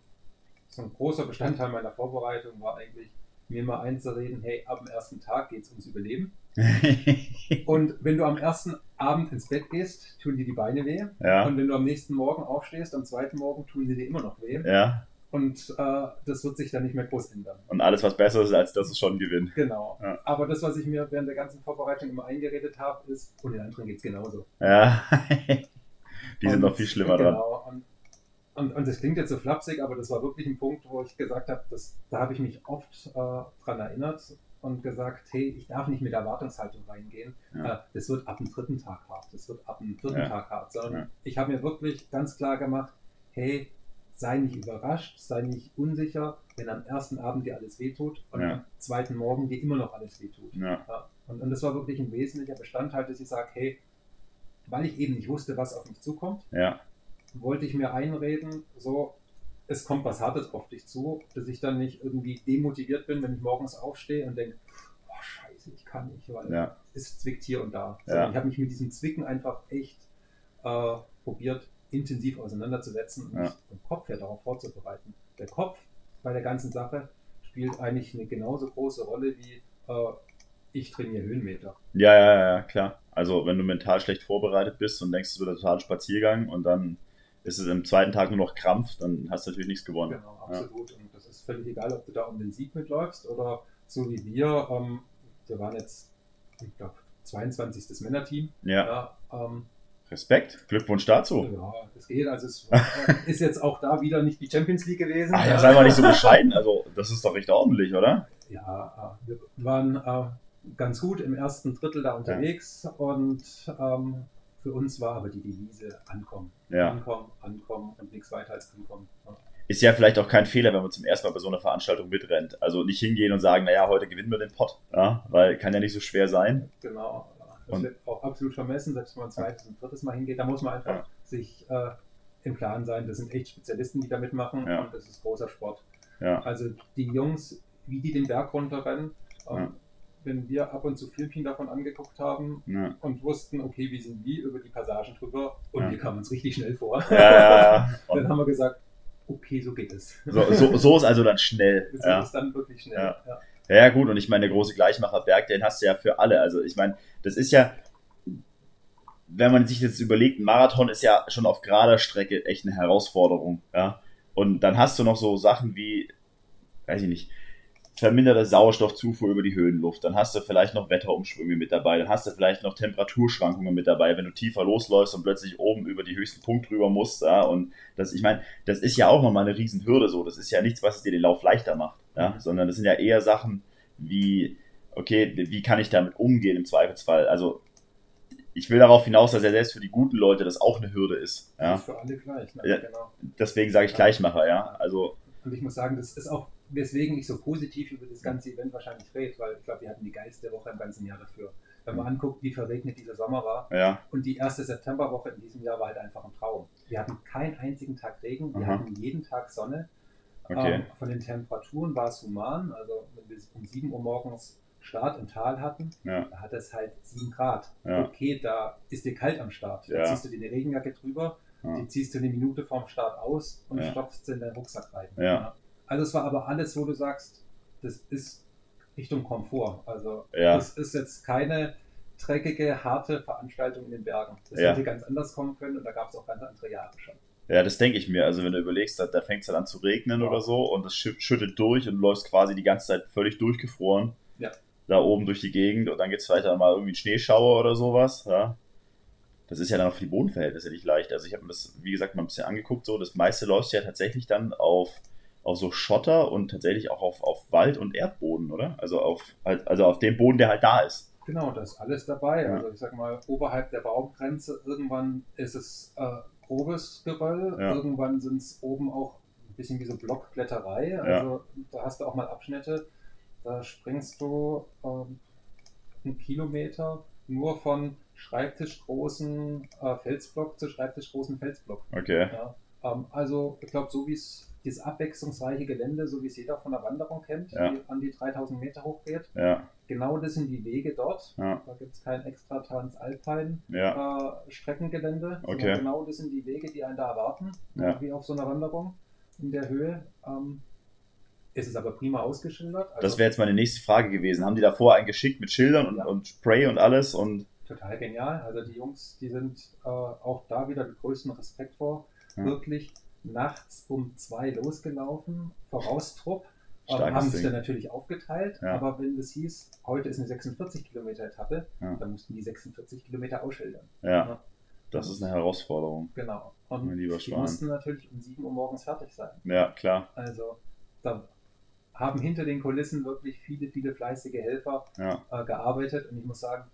so ein großer Bestandteil meiner Vorbereitung war eigentlich, mir mal einzureden, hey, ab dem ersten Tag geht es ums Überleben. und wenn du am ersten Abend ins Bett gehst, tun dir die Beine weh. Ja. Und wenn du am nächsten Morgen aufstehst, am zweiten Morgen tun sie dir immer noch weh. Ja. Und äh, das wird sich dann nicht mehr groß ändern. Und alles, was besser ist, als das ist schon Gewinn. Genau. Ja. Aber das, was ich mir während der ganzen Vorbereitung immer eingeredet habe, ist, und den anderen geht es genauso. Ja. Die und, sind noch viel schlimmer genau. dran. Genau. Und, und, das klingt jetzt so flapsig, aber das war wirklich ein Punkt, wo ich gesagt habe, da habe ich mich oft äh, dran erinnert und gesagt, hey, ich darf nicht mit Erwartungshaltung reingehen. Ja. Äh, das wird ab dem dritten Tag hart, das wird ab dem vierten ja. Tag hart. Sondern ich habe mir wirklich ganz klar gemacht, hey, sei nicht überrascht, sei nicht unsicher, wenn am ersten Abend dir alles wehtut und ja. am zweiten Morgen dir immer noch alles wehtut. Ja. Ja. Und, und, das war wirklich ein wesentlicher Bestandteil, dass ich sage, hey, weil ich eben nicht wusste, was auf mich zukommt, wollte ich mir einreden, so, es kommt was Hartes auf dich zu, dass ich dann nicht irgendwie demotiviert bin, wenn ich morgens aufstehe und denke, oh scheiße, ich kann nicht, weil es zwickt hier und da. So, ich habe mich mit diesem Zwicken einfach echt äh, probiert intensiv auseinanderzusetzen und ja. den Kopf ja darauf vorzubereiten. Der Kopf bei der ganzen Sache spielt eigentlich eine genauso große Rolle wie äh, ich trainiere Höhenmeter. Ja, ja, ja, klar. Also wenn du mental schlecht vorbereitet bist und denkst, es wird ein totaler Spaziergang und dann ist es im zweiten Tag nur noch Krampf, dann hast du natürlich nichts gewonnen. Genau, absolut. Ja. Und das ist völlig egal, ob du da um den Sieg mitläufst oder so wie wir. Ähm, wir waren jetzt, ich glaube, 22. Männerteam. Ja. ja ähm, Respekt, Glückwunsch dazu. Ja, das geht. Also es ist jetzt auch da wieder nicht die Champions League gewesen. Ach, ja, sei mal nicht so bescheiden. Also das ist doch recht ordentlich, oder? Ja, wir waren äh, ganz gut im ersten Drittel da unterwegs ja. und ähm, für uns war aber die Devise ankommen. Ja. Ankommen, ankommen und nichts weiter als ankommen. Ist ja vielleicht auch kein Fehler, wenn man zum ersten Mal bei so einer Veranstaltung mitrennt. Also nicht hingehen und sagen, naja, heute gewinnen wir den Pott, ja? weil kann ja nicht so schwer sein. Genau. Das und wird auch absolut vermessen, selbst wenn man ein zweites und drittes Mal hingeht. Da muss man einfach sich äh, im Klaren sein, das sind echt Spezialisten, die da mitmachen und das ist großer Sport. Also die Jungs, wie die den Berg runterrennen, ähm, wenn wir ab und zu Filmchen davon angeguckt haben ja. und wussten, okay, wie sind die über die Passagen drüber und ja. wir kamen uns richtig schnell vor. Ja, dann haben wir gesagt, okay, so geht es. So, so, so ist also dann schnell. So ja. ist dann wirklich schnell. Ja. Gut, und ich meine, der große Gleichmacherberg, den hast du ja für alle. Also ich meine, das ist ja, wenn man sich jetzt überlegt, ein Marathon ist ja schon auf gerader Strecke echt eine Herausforderung. Ja. Und dann hast du noch so Sachen wie, weiß ich nicht, verminderte Sauerstoffzufuhr über die Höhenluft. Dann hast du vielleicht noch Wetterumschwünge mit dabei. Dann hast du vielleicht noch Temperaturschwankungen mit dabei, wenn du tiefer losläufst und plötzlich oben über die höchsten Punkt drüber musst. Ja, und das, ich meine, das ist ja auch nochmal eine Riesenhürde so. Das ist ja nichts, was dir den Lauf leichter macht. Ja, mhm. sondern das sind ja eher Sachen wie, okay, wie kann ich damit umgehen im Zweifelsfall? Also, ich will darauf hinaus, dass ja selbst für die guten Leute das auch eine Hürde ist. Ja? Das ist für alle gleich. Ne? Ja, genau. Deswegen sage ich Gleichmacher, ja. Also, und ich muss sagen, das ist auch weswegen ich so positiv über das ganze Event wahrscheinlich rede, weil ich glaube, wir hatten die geilste Woche im ganzen Jahr dafür. Wenn man anguckt, wie verregnet dieser Sommer war. Ja. Und die erste Septemberwoche in diesem Jahr war halt einfach ein Traum. Wir hatten keinen einzigen Tag Regen, wir Aha. hatten jeden Tag Sonne. Okay. Ähm, von den Temperaturen war es human. Also wenn wir um 7 Uhr morgens Start im Tal hatten, ja. da hat es halt 7 Grad. Ja. Okay, da ist dir kalt am Start. Da ziehst du dir eine Regenjacke drüber, die ziehst du eine Minute vorm Start aus und stopfst sie in deinen Rucksack rein. Also es war aber alles, wo du sagst, das ist Richtung Komfort. Also ja. das ist jetzt keine dreckige, harte Veranstaltung in den Bergen. Das ja. hätte ganz anders kommen können und da gab es auch ganz andere Jahre schon. Ja, das denke ich mir. Also wenn du überlegst, da, da fängt es dann an zu regnen ja. oder so und das schüttet durch und läufst quasi die ganze Zeit völlig durchgefroren. Ja. Da oben durch die Gegend und dann geht es weiter mal irgendwie ein Schneeschauer oder sowas. Ja. Das ist ja dann auch für die Bodenverhältnisse nicht leicht. Also ich habe mir das, wie gesagt, mal ein bisschen angeguckt. So, das meiste läufst ja tatsächlich dann auf auf so Schotter und tatsächlich auch auf, auf Wald und Erdboden, oder? Also auf, also auf dem Boden, der halt da ist. Genau, da ist alles dabei. Ja. Also ich sag mal, oberhalb der Baumgrenze, irgendwann ist es äh, grobes Geröll, ja. irgendwann sind es oben auch ein bisschen wie so Blockblätterei. Also ja. da hast du auch mal Abschnitte, da springst du ähm, einen Kilometer nur von schreibtischgroßen äh, Felsblock zu schreibtischgroßen Felsblock. Okay. Ähm, also ich glaube, so wie es dieses abwechslungsreiche Gelände, so wie es jeder von der Wanderung kennt, ja. die an die 3000 Meter hochgeht. Ja. Genau das sind die Wege dort. Ja. Da gibt es kein extra Transalpine ja. äh, Streckengelände. Okay. Genau das sind die Wege, die einen da erwarten, wie auf so einer Wanderung in der Höhe. Ähm, es ist aber prima ausgeschildert. Also das wäre jetzt meine nächste Frage gewesen. Haben die davor einen geschickt mit Schildern und, und Spray und alles? Und Total genial. Also die Jungs, die sind äh, auch da wieder den größten Respekt vor. Wirklich nachts um zwei losgelaufen, Voraustrupp. Starkes haben sich dann natürlich aufgeteilt, ja. aber wenn das hieß, heute ist eine 46 Kilometer Etappe, ja. dann mussten die 46 Kilometer ausschildern. Ja, ja. das ist eine Herausforderung. Genau. Und die mussten natürlich um 7 Uhr morgens fertig sein. Ja, klar. Also da haben hinter den Kulissen wirklich viele, viele fleißige Helfer äh, gearbeitet und ich muss sagen,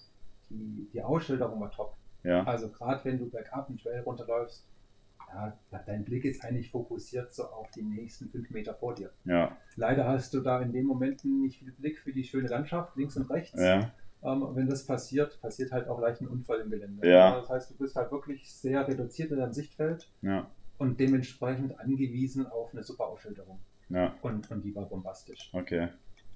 die, die Ausschilderung war top. Ja. Also gerade wenn du bergab einen Trail runterläufst, ja, dein Blick ist eigentlich fokussiert so auf die nächsten fünf Meter vor dir. Ja. Leider hast du da in den Momenten nicht viel Blick für die schöne Landschaft links und rechts. Ja. Ähm, wenn das passiert, passiert halt auch leicht ein Unfall im Gelände. Ja. Das heißt, du bist halt wirklich sehr reduziert in deinem Sichtfeld ja. und dementsprechend angewiesen auf eine super Ausschilderung. Ja. Und, und die war bombastisch. Okay.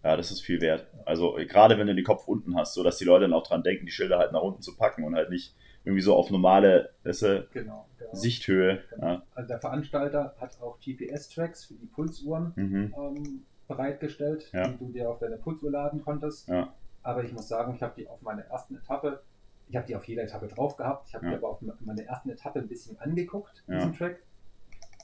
Ja, das ist viel wert. Also gerade wenn du den Kopf unten hast, so dass die Leute dann auch dran denken, die Schilder halt nach unten zu packen und halt nicht irgendwie so auf normale weißt du, genau, genau. Sichthöhe. Genau. Ja. Also der Veranstalter hat auch GPS-Tracks für die Pulsuhren mhm. ähm, bereitgestellt, ja. die du dir auf deine Pulsuhr laden konntest. Ja. Aber ich muss sagen, ich habe die auf meiner ersten Etappe, ich habe die auf jeder Etappe drauf gehabt, ich habe die aber auf meiner ersten Etappe ein bisschen angeguckt, diesen Track.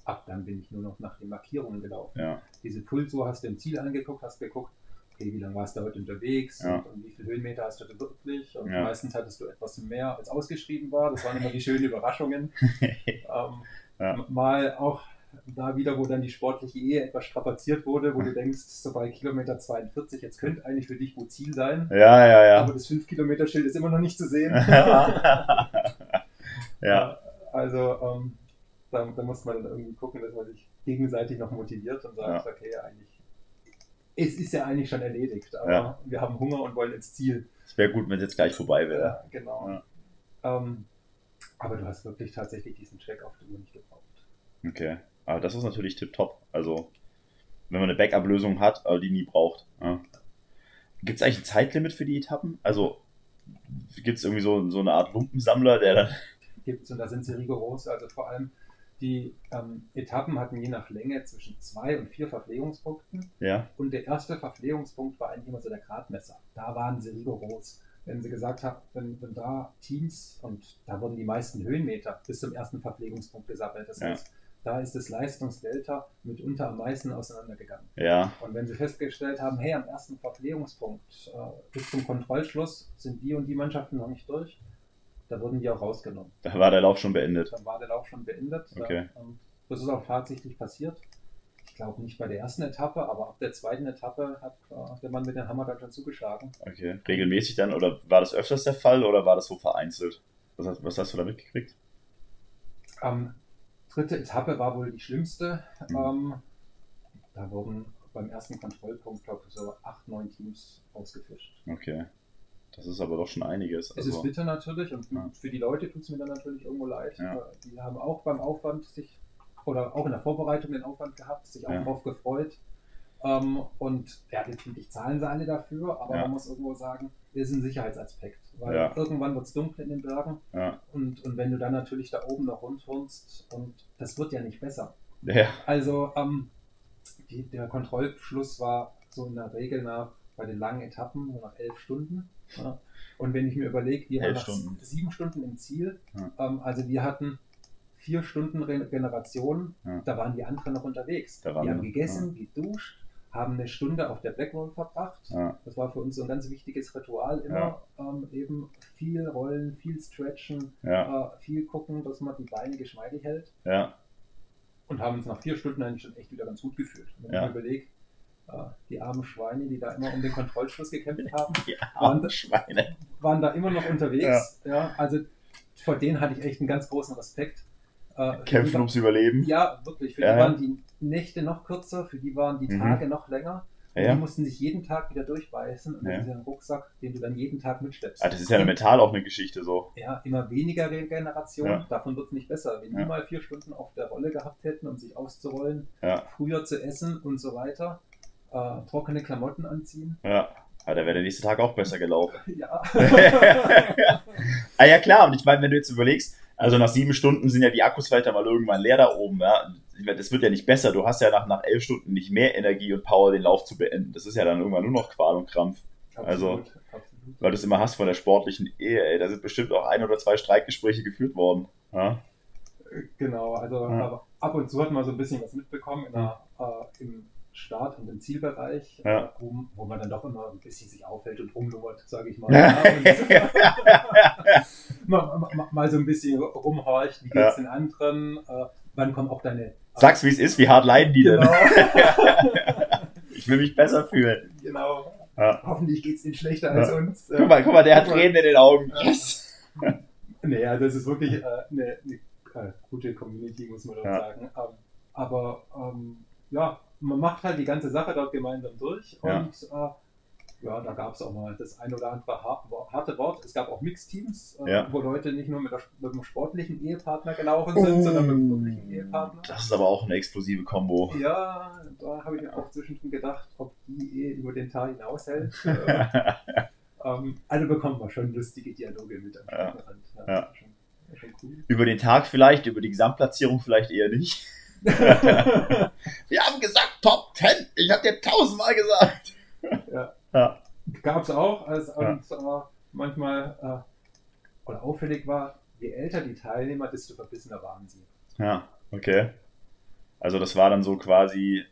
Ab dann bin ich nur noch nach den Markierungen gelaufen. Diese Pulsuhr hast du im Ziel angeguckt, hast geguckt, okay, wie lange warst du heute unterwegs ja. und, und, wie viele Höhenmeter hast du wirklich? Und ja. meistens hattest du etwas mehr, als ausgeschrieben war. Das waren immer die schönen Überraschungen. ähm, ja. Mal auch da wieder, wo dann die sportliche Ehe etwas strapaziert wurde, wo du denkst, so bei Kilometer 42, jetzt könnte eigentlich für dich gut Ziel sein. Ja, ja, ja. Aber das 5-Kilometer-Schild ist immer noch nicht zu sehen. ja. Also, ähm, da, da, muss man dann irgendwie gucken, dass man sich gegenseitig noch motiviert und sagt, okay, eigentlich es ist ja eigentlich schon erledigt, aber ja. wir haben Hunger und wollen ins Ziel. Es wäre gut, wenn es jetzt gleich vorbei wäre. Ja, genau. Ja. Ähm, aber du hast wirklich tatsächlich diesen Check auf der Uhr nicht gebraucht. Okay, aber das ist natürlich tipptopp. Also, wenn man eine Backup-Lösung hat, aber die nie braucht. Ja. Gibt es eigentlich ein Zeitlimit für die Etappen? Also, gibt es irgendwie so, so eine Art Lumpensammler, der dann. Gibt es und da sind sie rigoros. Also, vor allem die ähm, Etappen hatten je nach Länge zwischen zwei und vier Verpflegungspunkten. Ja. Und der erste Verpflegungspunkt war eigentlich immer so der Gradmesser. Da waren sie rigoros. Wenn sie gesagt haben, wenn, wenn da Teams, und da wurden die meisten Höhenmeter bis zum ersten Verpflegungspunkt gesammelt. Das ja. heißt, da ist das Leistungsdelta mitunter am meisten auseinandergegangen. Ja. Und wenn sie festgestellt haben, hey, am ersten Verpflegungspunkt äh, bis zum Kontrollschluss sind die und die Mannschaften noch nicht durch, da wurden die auch rausgenommen. Da war der Lauf schon beendet. Dann war der Lauf schon beendet. Okay. Und das ist auch tatsächlich passiert. Ich glaube nicht bei der ersten Etappe, aber ab der zweiten Etappe hat äh, der Mann mit dem Hammer dann schon zugeschlagen. Okay. Regelmäßig dann, oder war das öfters der Fall oder war das so vereinzelt? Was hast, was hast du da mitgekriegt? Ähm, dritte Etappe war wohl die schlimmste. Mhm. Ähm, da wurden beim ersten Kontrollpunkt, glaube ich, so acht, neun Teams ausgefischt. Okay. Das ist aber doch schon einiges. Es also, ist bitter natürlich und ja. für die Leute tut es mir dann natürlich irgendwo leid. Ja. Die haben auch beim Aufwand sich, oder auch in der Vorbereitung den Aufwand gehabt, sich auch ja. darauf gefreut. Ähm, und ja, letztendlich zahlen sie alle dafür, aber man muss irgendwo sagen, ist ein Sicherheitsaspekt. Weil irgendwann wird es dunkel in den Bergen und, und wenn du dann natürlich da oben noch rundturnst und das wird ja nicht besser. Also ähm, die, der Kontrollschluss war so in der Regel nach bei den langen Etappen nur nach elf Stunden. Ja. Und wenn ich mir überlege, wir waren nach Stunden. sieben Stunden im Ziel, ja. ähm, also wir hatten vier Stunden Regeneration, ja. da waren die anderen noch unterwegs. die haben gegessen, geduscht, haben eine Stunde auf der Blackwall verbracht. Das war für uns so ein ganz wichtiges Ritual immer. Ähm, eben viel rollen, viel stretchen, äh, viel gucken, dass man die Beine geschmeidig hält. Und haben uns nach vier Stunden eigentlich schon echt wieder ganz gut gefühlt. Wenn ich mir überlege, die armen Schweine, die da immer um den Kontrollschluss gekämpft haben, waren da, waren da immer noch unterwegs. Ja. ja. also vor denen hatte ich echt einen ganz großen Respekt. Äh, Kämpfen ums Überleben. Ja, wirklich. Für ja, die waren die Nächte noch kürzer, für die waren die mhm. Tage mhm. noch länger. Und ja. die mussten sich jeden Tag wieder durchbeißen und ja. diesen Rucksack, den du dann jeden Tag mitschleppst. Ah, das ist ja mental auch eine Geschichte so. Ja, immer weniger Regeneration, ja. davon wird es nicht besser. Wenn die mal vier Stunden auf der Rolle gehabt hätten, um sich auszurollen, früher zu essen und so weiter, äh, trockene Klamotten anziehen. Ja. Aber da wäre der nächste Tag auch besser gelaufen. Ja. ah ja, klar. Und ich meine, wenn du jetzt überlegst, also nach sieben Stunden sind ja die Akkus vielleicht mal irgendwann leer da oben. Ja? Das wird ja nicht besser. Du hast ja nach, nach elf Stunden nicht mehr Energie und Power, den Lauf zu beenden. Das ist ja dann irgendwann nur noch Qual und Krampf. Absolut, also, absolut. weil du es immer hast von der sportlichen Ehe. Ey. Da sind bestimmt auch ein oder zwei Streikgespräche geführt worden. Ja? Genau, also ja. ab und zu hat man so ein bisschen was mitbekommen in der, äh, im Start- und im Zielbereich, ja. äh, wo, wo, man dann doch immer ein bisschen sich aufhält und rumlummert, sage ich mal. Ja, mal, mal, mal, so ein bisschen rumhorcht, wie geht es den anderen, äh, wann kommen auch deine... Sag's, wie es ist, wie hart leiden die genau. denn? ich will mich besser fühlen. Genau. Ja. Hoffentlich es denen schlechter als uns. Guck mal, guck mal, der hat Tränen in den Augen. Yes! naja, das ist wirklich äh, eine, eine, gute Community, muss man doch sagen. Ähm, aber ähm, ja, man macht halt die ganze Sache dort gemeinsam durch und ja, äh, ja da gab es auch mal das ein oder andere harte Wort. Es gab auch Mixteams, äh, ja. wo Leute nicht nur mit, der, mit, dem sportlichen Ehepartner gelaufen sind, oh. sondern mit dem wirklichen Ehepartner. Das ist aber auch eine explosive Kombo. Ja, da habe ich mir auch zwischendrin gedacht, ob die Ehe über den Tag hinaushält. ähm, also bekommt man schon lustige Dialoge mit am ja. Ja. über den Tag vielleicht, über die Gesamtplatzierung vielleicht eher nicht. Wir haben gesagt Top 10. Ich habe dir tausendmal gesagt. Ja. ja. Gab es auch. Als, und ja. äh, manchmal äh, oder auffällig war, je älter die Teilnehmer, desto verbissener waren sie. Ja, okay. Also das war dann so quasi,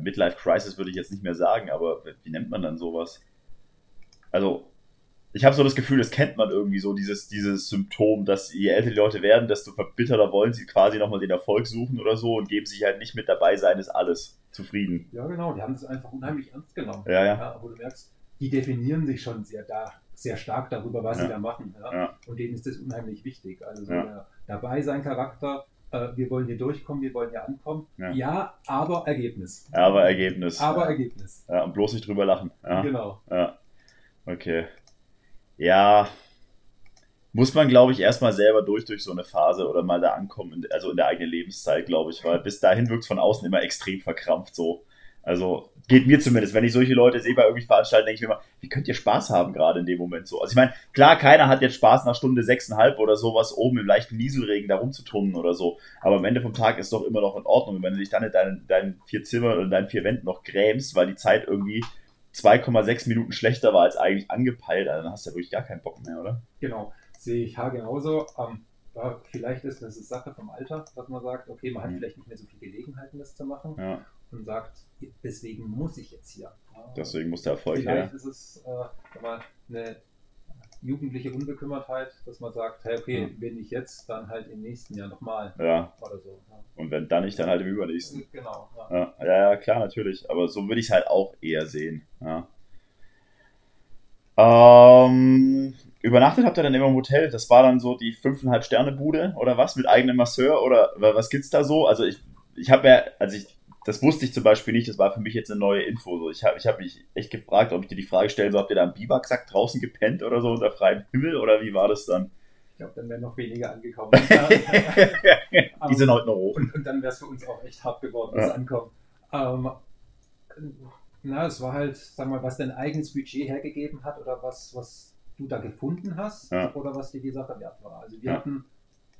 Midlife Crisis würde ich jetzt nicht mehr sagen, aber wie nennt man dann sowas? Also ich habe so das Gefühl, das kennt man irgendwie so, dieses, dieses Symptom, dass je älter die Leute werden, desto verbitterter wollen sie quasi nochmal den Erfolg suchen oder so und geben sich halt nicht mit dabei sein, ist alles zufrieden. Ja, genau, die haben das einfach unheimlich ernst genommen. Ja, ja. ja aber du merkst, die definieren sich schon sehr da, sehr stark darüber, was ja. sie da machen. Ja? ja? Und denen ist das unheimlich wichtig. Also so der dabei sein Charakter, äh, wir wollen hier durchkommen, wir wollen hier ankommen. Ja, aber Ergebnis. Aber Ergebnis. Aber Ergebnis. Ja, und bloß nicht drüber lachen. Genau. Ja. Okay ja, muss man, glaube ich, erstmal selber durch, durch so eine Phase oder mal da ankommen, also in der eigenen Lebenszeit, glaube ich, weil bis dahin wirkt es von außen immer extrem verkrampft so. Also geht mir zumindest, wenn ich solche Leute sehe bei irgendwie Veranstaltungen, denke ich mir immer, wie könnt ihr Spaß haben gerade in dem Moment so? Also ich meine, klar, keiner hat jetzt Spaß nach Stunde sechseinhalb oder sowas oben im leichten Nieselregen da rumzutummen oder so. Aber am Ende vom Tag ist doch immer noch in Ordnung, wenn du dich dann in deinen, deinen vier Zimmern oder in deinen vier Wänden noch grämst, weil die Zeit irgendwie 2,6 Minuten schlechter war als eigentlich angepeilt, also dann hast du ja wirklich gar keinen Bock mehr, oder? Genau, sehe ich ha genauso. Ähm, ja, vielleicht ist das eine Sache vom Alter, dass man sagt, okay, man hat mhm. vielleicht nicht mehr so viele Gelegenheiten, das zu machen ja. und sagt, deswegen muss ich jetzt hier. Deswegen muss der Erfolg Vielleicht her. ist es äh, eine jugendliche Unbekümmertheit, dass man sagt, hey, okay, mhm. wenn nicht jetzt, dann halt im nächsten Jahr nochmal. Ja. Oder so. Ja. Und wenn dann nicht, dann halt im übernächsten. Genau. Ja, ja, ja klar, natürlich. Aber so würde ich es halt auch eher sehen. Ja. Ähm, übernachtet habt ihr dann immer im Hotel? Das war dann so die 5,5 Sterne Bude oder was? Mit eigenem Masseur oder was gibt's da so? Also ich, ich habe ja, als ich das wusste ich zum Beispiel nicht, das war für mich jetzt eine neue Info. So, ich habe ich hab mich echt gefragt, ob ich dir die Frage stellen soll, habt ihr da im Biwaksack draußen gepennt oder so unter freiem Himmel oder wie war das dann? Ich glaube, dann wären noch weniger angekommen. die sind heute noch hoch. Und, und dann wäre es für uns auch echt hart geworden, das ja. Ankommen. Ähm, na, es war halt, sag mal, was dein eigenes Budget hergegeben hat oder was, was du da gefunden hast ja. oder was dir die Sache wert war. Also wir ja. hatten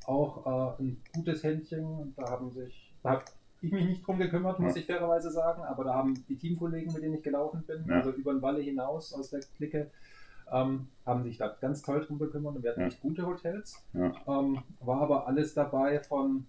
auch äh, ein gutes Händchen und da haben sich, da ich mich nicht drum gekümmert, muss ja. ich fairerweise sagen, aber da haben die Teamkollegen, mit denen ich gelaufen bin, ja. also über den Walle hinaus aus der Clique, ähm, haben sich da ganz toll drum gekümmert und wir hatten echt gute Hotels. Ähm, war aber alles dabei von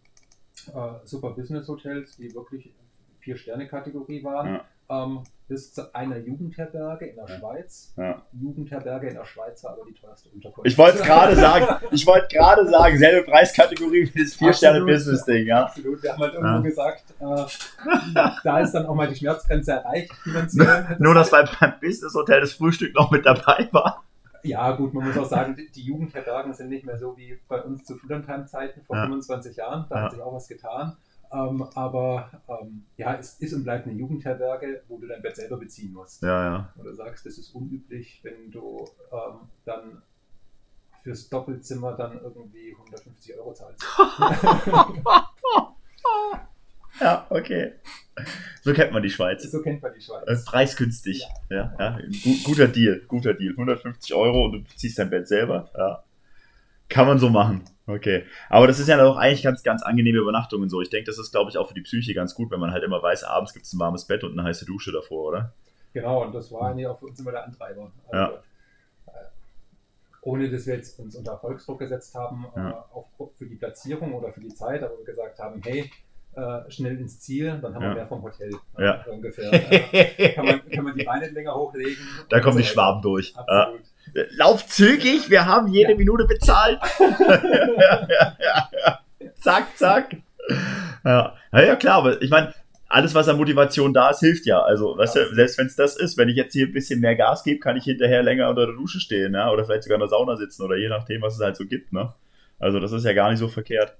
äh, Super Business Hotels, die wirklich Vier-Sterne-Kategorie waren, ähm, bis zu einer Jugendherberge in der ja. Schweiz. Ja. Jugendherberge in der Schweiz war aber die teuerste Unterkunft. Ich wollte es gerade sagen, ich wollte gerade sagen, selbe Preiskategorie wie das Vier-Sterne-Business-Ding, ja. Absolut, wir haben halt irgendwo gesagt, äh, da ist dann auch mal die Schmerzgrenze erreicht, finanziell. Nur, dass beim, beim Business-Hotel das Frühstück noch mit dabei war. Ja, gut, man muss auch sagen, die Jugendherbergen sind nicht mehr so wie bei uns zu Schullandheim-Zeiten vor ja. 25 Jahren. Da hat sich auch was getan. Ähm, aber ähm, ja, es ist und bleibt eine Jugendherberge, wo du dein Bett selber beziehen musst. Ja, ja. Oder sagst, das ist unüblich, wenn du ähm, dann fürs Doppelzimmer dann irgendwie 150 Euro zahlst. ja, okay. So kennt man die Schweiz. So kennt man die Schweiz. Äh, preisgünstig. Ja, ja, ja. Guter Deal, guter Deal. 150 Euro und du ziehst dein Bett selber. Ja. Kann man so machen. Okay. Aber das ist ja doch eigentlich ganz, ganz angenehme Übernachtungen so. Ich denke, das ist, glaube ich, auch für die Psyche ganz gut, wenn man halt immer weiß, abends gibt es ein warmes Bett und eine heiße Dusche davor, oder? Genau, und das war eigentlich auch für uns immer der Antreiber. Also, ja. Äh, ohne dass wir jetzt uns unter Erfolgsdruck gesetzt haben, ja. äh, auch für die Platzierung oder für die Zeit, aber wir gesagt haben, hey, äh, schnell ins Ziel, dann haben ja. wir mehr vom Hotel. Ja. ungefähr. Äh, kann, man, kann man die Beine länger hochlegen. Da kommen die Schwaben durch. Absolut. Lauf zügig, wir haben jede ja. Minute bezahlt. zack, zack. Ja. ja, klar, aber ich meine, alles, was an Motivation da ist, hilft ja. Also, weißt du, selbst wenn es das ist, wenn ich jetzt hier ein bisschen mehr Gas gebe, kann ich hinterher länger unter der Dusche stehen, ja? oder vielleicht sogar in der Sauna sitzen oder je nachdem, was es halt so gibt. Ne? Also, das ist ja gar nicht so verkehrt.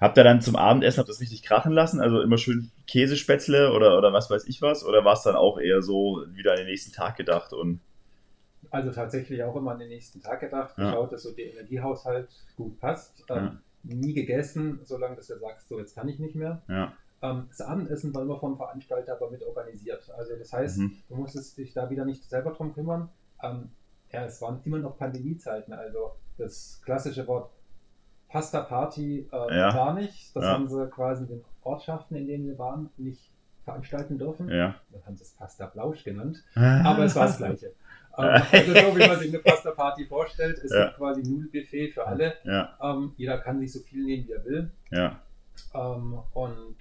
Habt ihr dann zum Abendessen habt das richtig krachen lassen? Also immer schön Käsespätzle oder, oder was weiß ich was? Oder war es dann auch eher so wieder an den nächsten Tag gedacht? Und also tatsächlich auch immer an den nächsten Tag gedacht, ja. geschaut, dass so der Energiehaushalt gut passt. Ähm, ja. Nie gegessen, solange dass du sagst, so jetzt kann ich nicht mehr. Ja. Ähm, das Abendessen war immer vom Veranstalter aber mit organisiert. Also das heißt, mhm. du musstest dich da wieder nicht selber drum kümmern. Ähm, ja, es waren immer noch Pandemiezeiten, also das klassische Wort Pasta Party äh, ja. gar nicht. Das ja. haben sie quasi in den Ortschaften, in denen wir waren, nicht veranstalten dürfen. Ja. Dann haben sie es Pasta Blausch genannt. Aber es war das Gleiche. Ähm, also so wie man sich eine Pasta Party vorstellt, es ja. gibt quasi Nudelbuffet für alle. Ja. Ähm, jeder kann sich so viel nehmen, wie er will. Ja. Ähm, und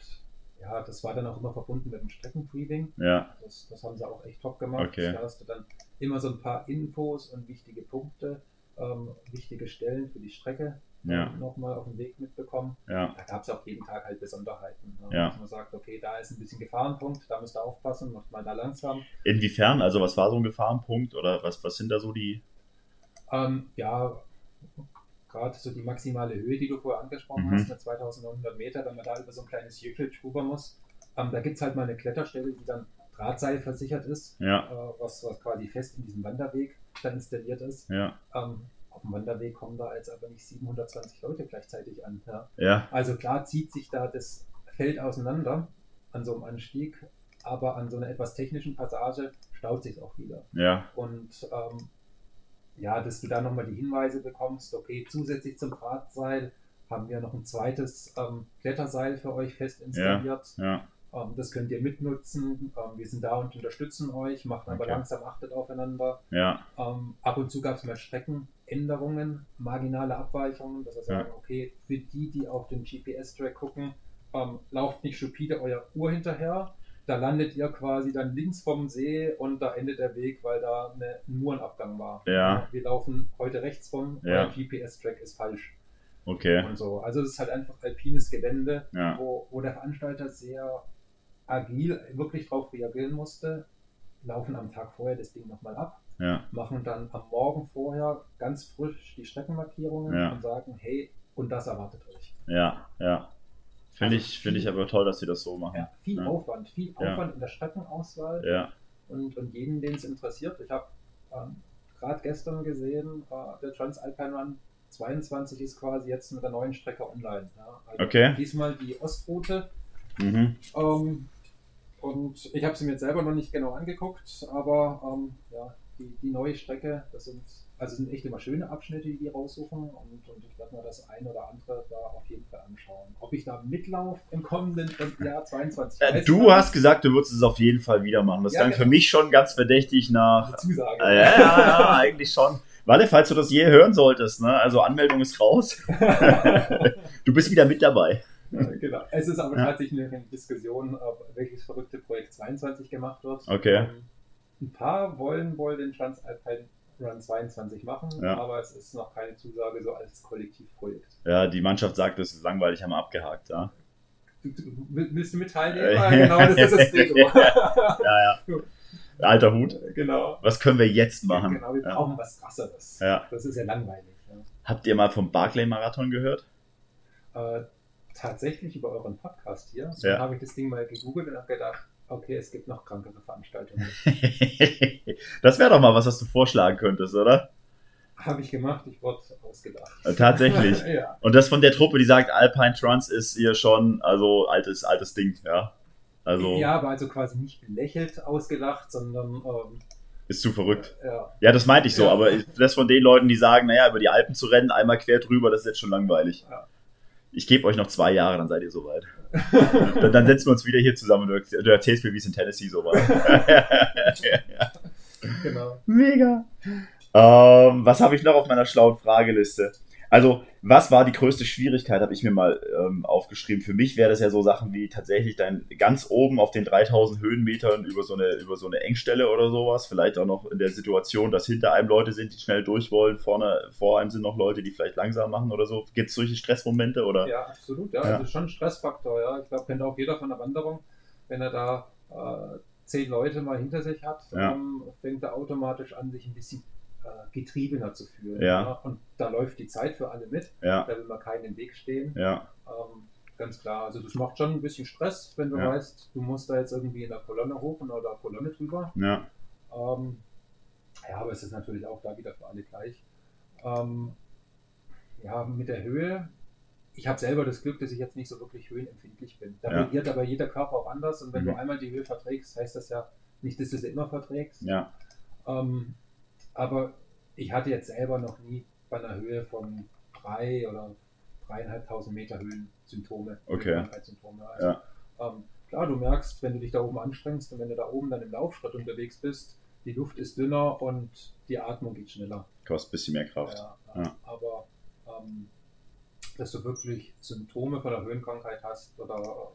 ja, das war dann auch immer verbunden mit dem Streckenbriefing. Ja. Das, das haben sie auch echt top gemacht. Okay. Da hast du dann immer so ein paar Infos und wichtige Punkte, ähm, wichtige Stellen für die Strecke ja. nochmal auf dem Weg mitbekommen. Ja. Da gab es auch jeden Tag halt Besonderheiten. Ne? Ja. Dass man sagt, okay, da ist ein bisschen Gefahrenpunkt, da müsst ihr aufpassen, macht mal da langsam. Inwiefern? Also was war so ein Gefahrenpunkt oder was, was sind da so die? Ähm, ja, gerade so die maximale Höhe, die du vorher angesprochen mhm. hast, mit 2900 Meter, wenn man da über so ein kleines Jökel rüber muss. Ähm, da gibt es halt mal eine Kletterstelle, die dann Drahtseil versichert ist, ja. äh, was, was quasi fest in diesem Wanderweg dann installiert ist. Ja. Ähm, auf dem Wanderweg kommen da jetzt aber nicht 720 Leute gleichzeitig an. Ja. ja. Also klar zieht sich da das Feld auseinander an so einem Anstieg, aber an so einer etwas technischen Passage staut sich auch wieder. Ja. Und ähm, ja, dass du da nochmal die Hinweise bekommst, okay, zusätzlich zum Drahtseil haben wir noch ein zweites ähm, Kletterseil für euch fest installiert. Ja, ja. Ähm, das könnt ihr mitnutzen. Ähm, wir sind da und unterstützen euch, macht aber okay. langsam, achtet aufeinander. Ja. Ähm, ab und zu gab es mal Streckenänderungen, marginale Abweichungen, dass wir sagen, okay, für die, die auf den GPS-Track gucken, ähm, lauft nicht stupide euer Uhr hinterher. Da landet ihr quasi dann links vom See und da endet der Weg, weil da eine, nur ein Abgang war. Ja. Wir laufen heute rechts rum, ja. euer GPS-Track ist falsch. Okay. Und so. Also es ist halt einfach alpines Gelände, ja. wo, wo der Veranstalter sehr agil wirklich darauf reagieren musste, laufen am Tag vorher das Ding nochmal ab, ja. machen dann am Morgen vorher ganz frisch die Streckenmarkierungen ja. und sagen, hey, und das erwartet euch. Ja, ja. Finde also ich, find ich aber toll, dass sie das so machen. Ja, viel Aufwand, viel Aufwand in der Streckenauswahl. Ja. Und, und jeden, den es interessiert. Ich habe ähm, gerade gestern gesehen, äh, der Transalpine Run 22 ist quasi jetzt mit der neuen Strecke online. Also okay. Diesmal die Ostroute. Mhm. Ähm, und ich habe sie mir jetzt selber noch nicht genau angeguckt, aber ähm, ja, die, die neue Strecke, das sind, also sind echt immer schöne Abschnitte, die die raussuchen und, und ich werde mir das ein oder andere da auf jeden Fall anschauen. Ob ich da mitlaufe im kommenden Jahr 22. Äh, du hast gesagt, du würdest es auf jeden Fall wieder machen. Das ja, klang genau. für mich schon ganz verdächtig nach. Zusage. Äh, ja, ja, ja, eigentlich schon. Walle, falls du das je hören solltest, ne? also Anmeldung ist raus. du bist wieder mit dabei. genau. Es ist aber ja. tatsächlich eine Diskussion, ob welches verrückte Projekt 22 gemacht wird. Okay. Ähm, ein paar wollen wohl den Transalpine Run 22 machen, ja. aber es ist noch keine Zusage so als Kollektivprojekt. Ja, die Mannschaft sagt, es ist langweilig, haben wir abgehakt, ja. Du, du, willst du mit teilnehmen? genau, das ist das Ding. ja, ja. Alter Hut. Genau. Was können wir jetzt machen? Genau, wir brauchen ja. was krasseres. Ja. Das ist ja langweilig. Ja. Habt ihr mal vom Barclay-Marathon gehört? Äh, tatsächlich über euren Podcast hier. Ja. Dann habe ich das Ding mal gegoogelt und habe gedacht, okay, es gibt noch krankere Veranstaltungen. das wäre doch mal was, was du vorschlagen könntest, oder? Habe ich gemacht, ich wurde ausgedacht. Äh, tatsächlich. ja. Und das von der Truppe, die sagt, Alpine Trans ist ihr schon, also altes, altes Ding, ja. Also, ja, aber also quasi nicht belächelt ausgelacht, sondern ähm, ist zu verrückt. Ja, ja das meinte ich so, ja. aber das von den Leuten, die sagen, naja, über die Alpen zu rennen, einmal quer drüber, das ist jetzt schon langweilig. Ja. Ich gebe euch noch zwei Jahre, dann seid ihr soweit. dann, dann, setzen wir uns wieder hier zusammen und du, erzählst mir, wie es in Tennessee so war. ja. Genau. Mega. Ähm, was habe ich noch auf meiner schlauen Frageliste? Also, was war die größte Schwierigkeit, habe ich mir mal ähm, aufgeschrieben. Für mich wäre das ja so Sachen wie tatsächlich dann ganz oben auf den 3000 Höhenmetern über so, eine, über so eine Engstelle oder sowas. Vielleicht auch noch in der Situation, dass hinter einem Leute sind, die schnell durch wollen. Vorne, vor einem sind noch Leute, die vielleicht langsam machen oder so. Gibt es solche Stressmomente? Oder? Ja, absolut. Ja. ja. Also schon ein Stressfaktor. Ja. Ich glaube, kennt auch jeder von der Wanderung, wenn er da äh, zehn Leute mal hinter sich hat, ja. ähm, fängt er automatisch an, sich ein bisschen getriebener zu fühlen. Ja. ja. Und da läuft die Zeit für alle mit. Ja. Da will man keinen im Weg stehen. Ja. Ähm, ganz klar. Also das macht schon ein bisschen Stress, wenn du Ja. weißt, du musst da jetzt irgendwie in der Kolonne hoch und oder Kolonne drüber. Ja. Ähm, ja, aber es ist natürlich auch da wieder für alle gleich. Ähm, ja, mit der Höhe. Ich habe selber das Glück, dass ich jetzt nicht so wirklich höhenempfindlich bin. Da Ja. reagiert aber jeder Körper auch anders und wenn Mhm. du einmal die Höhe verträgst, heißt das ja nicht, dass du sie immer verträgst. Ja. Ähm, aber ich hatte jetzt selber noch nie bei einer Höhe von drei oder dreieinhalbtausend Meter Höhensymptome, okay. Krankheitssymptome. Also, ja. ähm, klar, du merkst, wenn du dich da oben anstrengst und wenn du da oben dann im Laufschritt unterwegs bist, die Luft ist dünner und die Atmung geht schneller. Kostet ein bisschen mehr Kraft. Ja, ja. Aber ähm, dass du wirklich Symptome von der Höhenkrankheit hast oder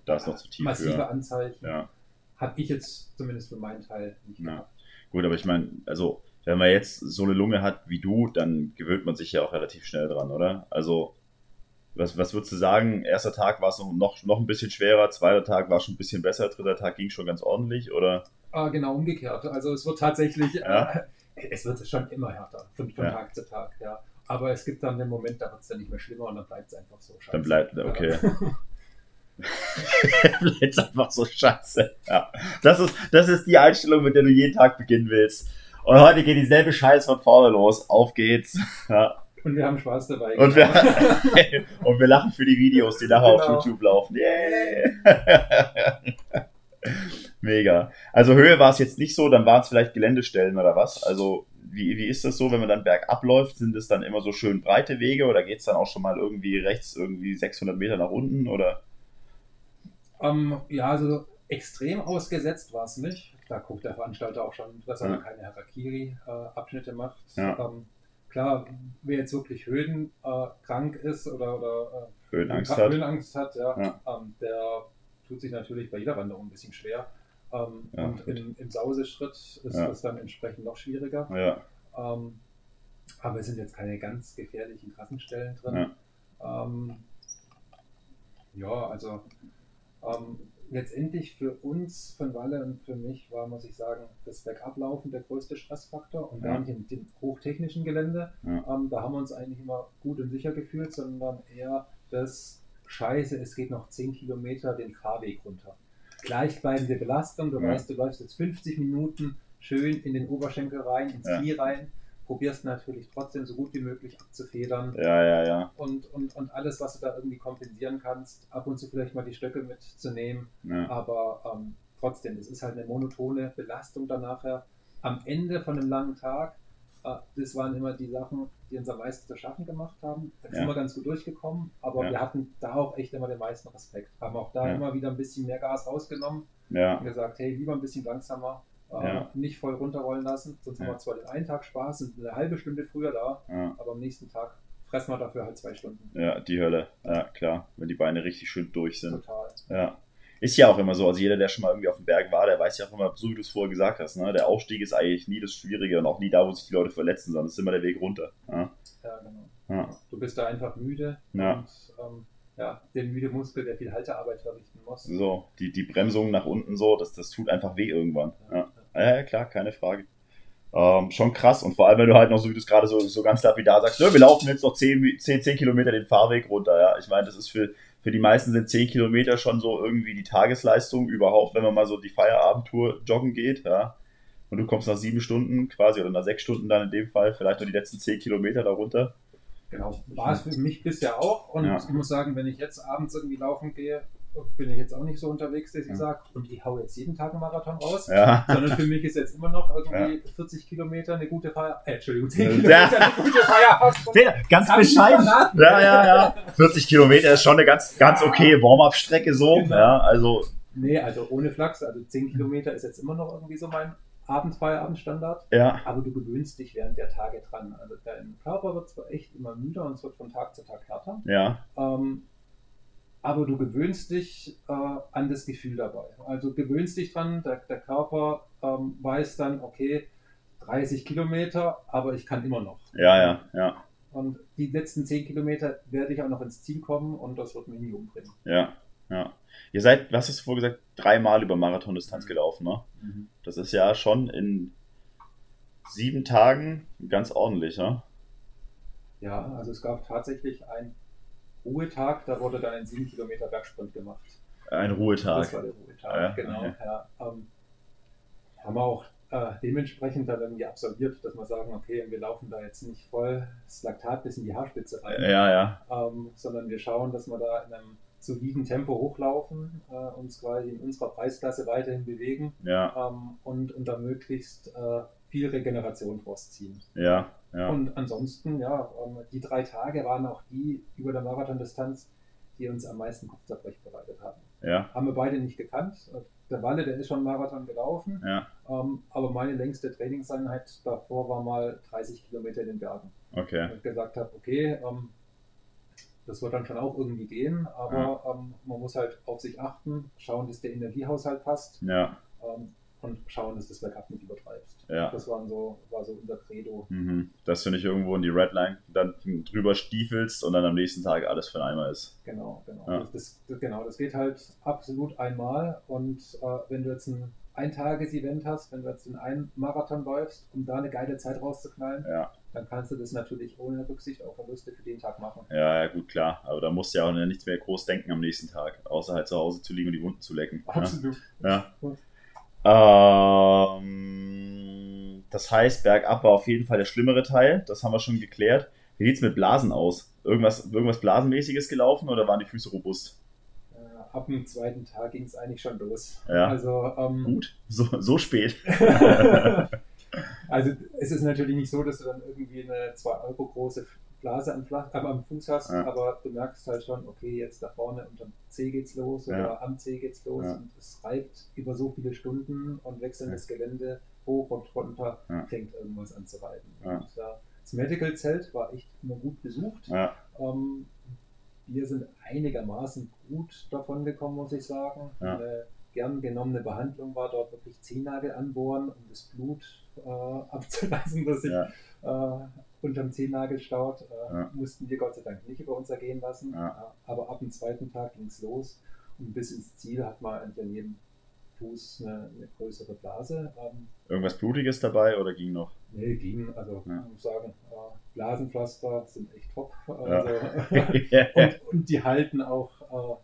massive für. Anzeichen, ja. habe ich jetzt zumindest für meinen Teil nicht gehabt. Gut, aber ich meine, also wenn man jetzt so eine Lunge hat wie du, dann gewöhnt man sich ja auch relativ schnell dran, oder? Also was, was würdest du sagen? Erster Tag war es noch, noch ein bisschen schwerer, zweiter Tag war schon ein bisschen besser, dritter Tag ging schon ganz ordentlich, oder? Ah, genau umgekehrt. Also es wird tatsächlich, ja. äh, es wird schon immer härter von, von ja. Tag zu Tag, ja. Aber es gibt dann den Moment, da wird es dann nicht mehr schlimmer und dann bleibt es einfach so scheiße. Dann bleibt, okay. bleibt einfach so scheiße. Ja. Das ist, das ist die Einstellung, mit der du jeden Tag beginnen willst. Und heute geht dieselbe Scheiße von vorne los. Auf geht's. Ja. Und wir haben Spaß dabei. Und, wir, und wir lachen für die Videos, die nachher genau. auf YouTube laufen. Yeah. Mega. Also Höhe war es jetzt nicht so, dann waren es vielleicht Geländestellen oder was? Also wie, wie ist das so, wenn man dann bergab läuft? Sind es dann immer so schön breite Wege oder geht es dann auch schon mal irgendwie rechts irgendwie 600 Meter nach unten oder? Um, ähm, ja, also extrem ausgesetzt war es nicht. Da guckt der Veranstalter auch schon, dass er ja. keine Harakiri-Abschnitte äh, macht. Ja. Ähm, klar, wer jetzt wirklich höhenkrank äh, ist oder, oder äh, Höhenangst, hat. Höhenangst hat, ja, ja. Ähm, der tut sich natürlich bei jeder Wanderung ein bisschen schwer. Ähm, ja, und im, im Sauseschritt ist das dann entsprechend noch schwieriger. Ähm, aber es sind jetzt keine ganz gefährlichen Krassenstellen drin. Ja, ähm, also ähm, letztendlich für uns von Walle und für mich war, muss ich sagen, das Bergablaufen der größte Stressfaktor und gar nicht in dem hochtechnischen Gelände. Ähm, da haben wir uns eigentlich immer gut und sicher gefühlt, sondern eher das Scheiße, es geht noch 10 Kilometer den Fahrweg runter gleichbleibende Belastung. Du ja. weißt, du läufst jetzt 50 Minuten schön in den Oberschenkel rein, ins ja. Knie rein, probierst natürlich trotzdem so gut wie möglich abzufedern. Ja, ja, ja. Und, und, und alles, was du da irgendwie kompensieren kannst, ab und zu vielleicht mal die Stöcke mitzunehmen. Ja. Aber ähm, trotzdem, es ist halt eine monotone Belastung dann nachher. Am Ende von einem langen Tag Ah, das waren immer die Sachen, die uns am meisten zu schaffen gemacht haben. Da ja. sind wir ganz gut durchgekommen, aber ja. wir hatten da auch echt immer den meisten Respekt. Haben auch da immer wieder ein bisschen mehr Gas rausgenommen ja. und gesagt, hey, lieber ein bisschen langsamer, äh, nicht voll runterrollen lassen. Sonst haben wir zwar den einen Tag Spaß, sind eine halbe Stunde früher da, aber am nächsten Tag fressen wir dafür halt zwei Stunden. Ja, die Hölle. Ja, klar, wenn die Beine richtig schön durch sind. Total. Ja. Ist ja auch immer so, also jeder, der schon mal irgendwie auf dem Berg war, der weiß ja auch immer, so wie du es vorher gesagt hast, ne? der Aufstieg ist eigentlich nie das Schwierige und auch nie da, wo sich die Leute verletzen, sondern es ist immer der Weg runter. Ja, ja genau. Ja. Du bist da einfach müde ja. und ähm, ja, der müde Muskel, der viel Haltearbeit verrichten muss. So, die, die Bremsung nach unten so, das, das tut einfach weh irgendwann. Ja, ja. klar, keine Frage. Ähm, schon krass. Und vor allem, wenn du halt noch, so wie du es gerade so, so ganz lapidar sagst, ne, wir laufen jetzt noch 10, 10, 10 Kilometer den Fahrweg runter. Ja, ich meine, das ist für, für die meisten sind 10 Kilometer schon so irgendwie die Tagesleistung überhaupt, wenn man mal so die Feierabendtour joggen geht, ja. Und du kommst nach sieben Stunden quasi oder nach sechs Stunden dann in dem Fall vielleicht nur die letzten 10 Kilometer darunter. Genau, war es für mich bisher auch. Und ja. ich muss sagen, wenn ich jetzt abends irgendwie laufen gehe, bin ich jetzt auch nicht so unterwegs, dass ich ja. sage, und ich hau jetzt jeden Tag einen Marathon raus, ja. sondern für mich ist jetzt immer noch irgendwie ja. 40 Kilometer eine gute Feier, äh, Entschuldigung, 10 Kilometer eine gute Feier. Ganz bescheiden. Ja, ja, ja. 40 Kilometer ist schon eine ganz, ganz okay Warm-up-Strecke so. Genau. Ja, also. Nee, also ohne Flachs, also 10 Kilometer ist jetzt immer noch irgendwie so mein Abendfeierabendstandard. Ja. Aber du gewöhnst dich während der Tage dran. Also dein Körper wird zwar echt immer müder und es wird von Tag zu Tag härter. Ja. Ähm, aber du gewöhnst dich äh, an das Gefühl dabei. Also gewöhnst dich dran, der, der Körper ähm, weiß dann, okay, 30 Kilometer, aber ich kann immer noch. Ja, ja, ja. Und die letzten 10 Kilometer werde ich auch noch ins Ziel kommen und das wird mich nie umbringen. Ja, ja. Ihr seid, was hast du vorher gesagt, dreimal über Marathondistanz gelaufen, ne? Mhm. Das ist ja schon in sieben Tagen ganz ordentlich, ne? Ja, also es gab tatsächlich ein Ruhetag, da wurde dann ein 7 Kilometer Bergsprint gemacht. Ein Ruhetag. Das war der Ruhetag, ja, genau. Okay. Ja, ähm, haben wir auch äh, dementsprechend dann irgendwie absolviert, dass wir sagen, okay, wir laufen da jetzt nicht voll das Laktat bis in die Haarspitze rein, ja, ja. Ähm, sondern wir schauen, dass wir da in einem soliden Tempo hochlaufen, äh, uns quasi in unserer Preisklasse weiterhin bewegen ja. ähm, und, und da möglichst äh, viel Regeneration draus ziehen. Ja, ja. Und ansonsten, ja, ähm, die drei Tage waren auch die über der Marathondistanz, die uns am meisten Kopfzerbrechen bereitet haben. Ja. Haben wir beide nicht gekannt. Der Walle, der ist schon Marathon gelaufen, Ja. ähm, aber meine längste Trainingseinheit davor war mal 30 Kilometer in den Bergen. Okay. Und ich gesagt habe, okay, ähm, das wird dann schon auch irgendwie gehen, aber ähm, man muss halt auf sich achten, schauen, dass der Energiehaushalt passt Ja. ähm, und schauen, dass das Bergab nicht übertreibst. Ja. Das waren so, war so unser Credo. Mhm. Dass du nicht irgendwo in die Redline dann drüber stiefelst und dann am nächsten Tag alles für Eimer ist. Genau, genau. Ja. Das, das, genau, das geht halt absolut einmal. Und äh, wenn du jetzt ein Eintages-Event hast, wenn du jetzt in einen Marathon läufst, um da eine geile Zeit rauszuknallen, Ja. dann kannst du das natürlich ohne Rücksicht auf Verluste für den Tag machen. Ja, ja, gut, klar. Aber da musst du ja auch nichts mehr groß denken am nächsten Tag, außer halt zu Hause zu liegen und die Wunden zu lecken. Ja. Absolut. Ja. Gut. Ähm, das heißt, bergab war auf jeden Fall der schlimmere Teil. Das haben wir schon geklärt. Wie sieht's mit Blasen aus? Irgendwas, irgendwas Blasenmäßiges gelaufen oder waren die Füße robust? Äh, ab dem zweiten Tag ging es eigentlich schon los. Ja. Also, ähm, Gut, so, so spät. also es ist natürlich nicht so, dass du dann irgendwie eine 2 Euro große Blase am, Flach, äh, am Fuß hast, Ja. aber du merkst halt schon, okay, jetzt da vorne unterm C geht's los oder Ja. am C geht's los Ja. und es reibt über so viele Stunden und wechselndes Gelände hoch und runter, Ja. fängt irgendwas an zu reiben. Ja. Und, äh, das Medical Zelt war echt immer gut besucht. Ja, Ähm, wir sind einigermaßen gut davon gekommen, muss ich sagen. Ja. Eine gern genommene Behandlung war dort wirklich Zehennagel anbohren, um das Blut äh, abzulassen, das sich ja, äh, unterm Zehennagel staut. Äh, Ja. Mussten wir Gott sei Dank nicht über uns ergehen lassen. Ja. Äh, aber ab dem zweiten Tag ging es los und bis ins Ziel hat man an jedem Fuß eine, eine größere Blase. Ähm, irgendwas Blutiges dabei oder ging noch? nee, ging, also Ja. ich muss sagen, äh, Blasenpflaster sind echt top. Ja. Also, und, und die halten auch äh,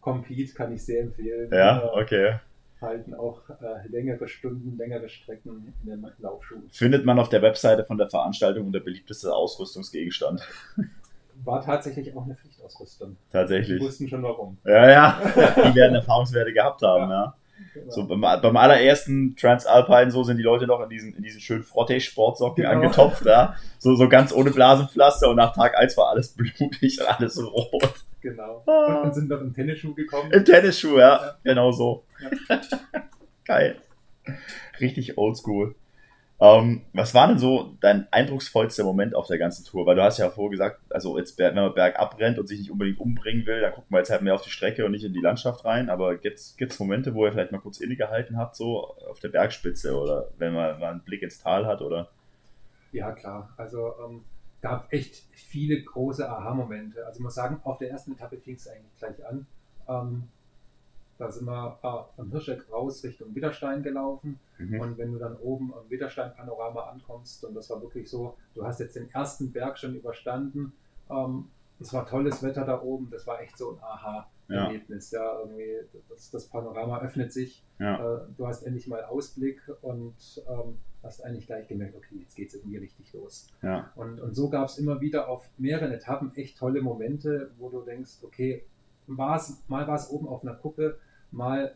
Compete, kann ich sehr empfehlen. ja, Äh, okay. Halten auch äh, längere Stunden, längere Strecken in den Laufschuhen. Findet man auf der Webseite von der Veranstaltung unter beliebteste Ausrüstungsgegenstand. War tatsächlich auch eine Pflichtausrüstung. Die Tatsächlich. wussten schon warum. Ja, ja. Die werden Erfahrungswerte gehabt haben, ja. Genau. So beim, beim allerersten Transalpine so sind die Leute noch in diesen, in diesen schönen Frotte-Sportsocken Genau. angetopft, ja. So, so ganz ohne Blasenpflaster und nach Tag 1 war alles blutig und alles rot. Genau. Ah. Und, sind noch im Tennisschuh gekommen. Im Tennisschuh, ja. Ja. Genau so. Geil. Richtig oldschool. Ähm, was war denn so dein eindrucksvollster Moment auf der ganzen Tour? Weil du hast ja vorher gesagt, also jetzt, wenn man bergab rennt und sich nicht unbedingt umbringen will, dann guckt man jetzt halt mehr auf die Strecke und nicht in die Landschaft rein. Aber gibt es Momente, wo ihr vielleicht mal kurz innegehalten habt, so auf der Bergspitze oder wenn man mal einen Blick ins Tal hat oder? Ja, klar. Also ähm, gab echt viele große Aha-Momente. Also ich muss sagen, auf der ersten Etappe fing es eigentlich gleich an. Ähm, da sind wir äh, am Hirscheck raus Richtung Widerstein gelaufen. Mhm. Und wenn du dann oben am Widerstein-Panorama ankommst, und das war wirklich so, du hast jetzt den ersten Berg schon überstanden. Ähm, es war tolles Wetter da oben, das war echt so ein Aha-Erlebnis. Ja. irgendwie das, das Panorama öffnet sich, Ja. äh, du hast endlich mal Ausblick und ähm, hast eigentlich gleich gemerkt, okay, jetzt geht es irgendwie richtig los. Ja. Und, und so gab es immer wieder auf mehreren Etappen echt tolle Momente, wo du denkst, okay, war's, mal war es oben auf einer Kuppe, mal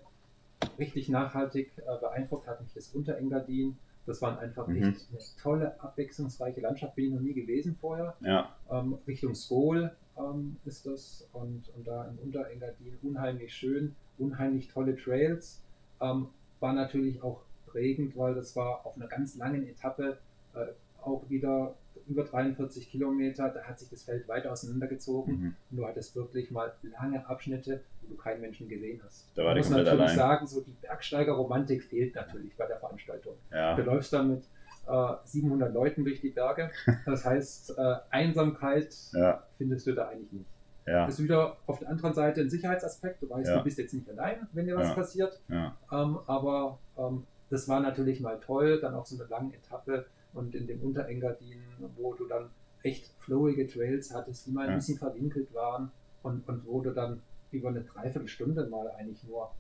richtig nachhaltig äh, beeindruckt hat mich das Unterengadin. Das waren einfach Mhm. echt eine tolle, abwechslungsreiche Landschaft, bin ich noch nie gewesen vorher. Ja. Ähm, Richtung Skol ähm, ist das und, und da im Unterengadin unheimlich schön, unheimlich tolle Trails. Ähm, war natürlich auch prägend, weil das war auf einer ganz langen Etappe äh, auch wieder über 43 Kilometer, da hat sich das Feld weiter auseinandergezogen Mhm. und du hattest wirklich mal lange Abschnitte, wo du keinen Menschen gesehen hast. Da war die muss natürlich allein. sagen, so die Bergsteigerromantik fehlt natürlich bei der Veranstaltung. Du Ja. läufst dann mit äh, 700 Leuten durch die Berge. Das heißt, äh, Einsamkeit Ja. findest du da eigentlich nicht. Ja. Das ist wieder auf der anderen Seite ein Sicherheitsaspekt. Du weißt, Ja. du bist jetzt nicht allein, wenn dir was passiert. Ähm, aber ähm, das war natürlich mal toll. Dann auch so eine lange Etappe und in dem Unterengadin, wo du dann echt flowige Trails hattest, die mal ein bisschen verwinkelt waren und, und wo du dann über eine Dreiviertelstunde mal eigentlich nur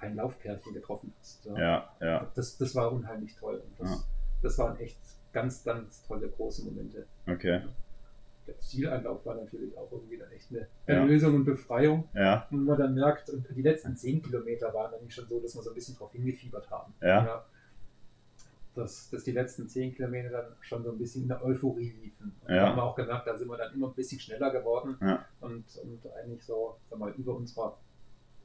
ein Laufpärchen getroffen hast. Ja. Ja. Das, das war unheimlich toll. Und das, Ja. Das waren echt ganz, ganz tolle große Momente. Okay. Der Zieleinlauf war natürlich auch irgendwie dann echt eine Ja. Erlösung und Befreiung. Ja. Und man dann merkt, und die letzten zehn Kilometer waren nämlich schon so, dass wir so ein bisschen drauf hingefiebert haben. Ja. dass, dass die letzten zehn Kilometer dann schon so ein bisschen in der Euphorie liefen. Und Ja. haben wir auch gemerkt, da sind wir dann immer ein bisschen schneller geworden Ja. und, und eigentlich so, sag mal, über unserer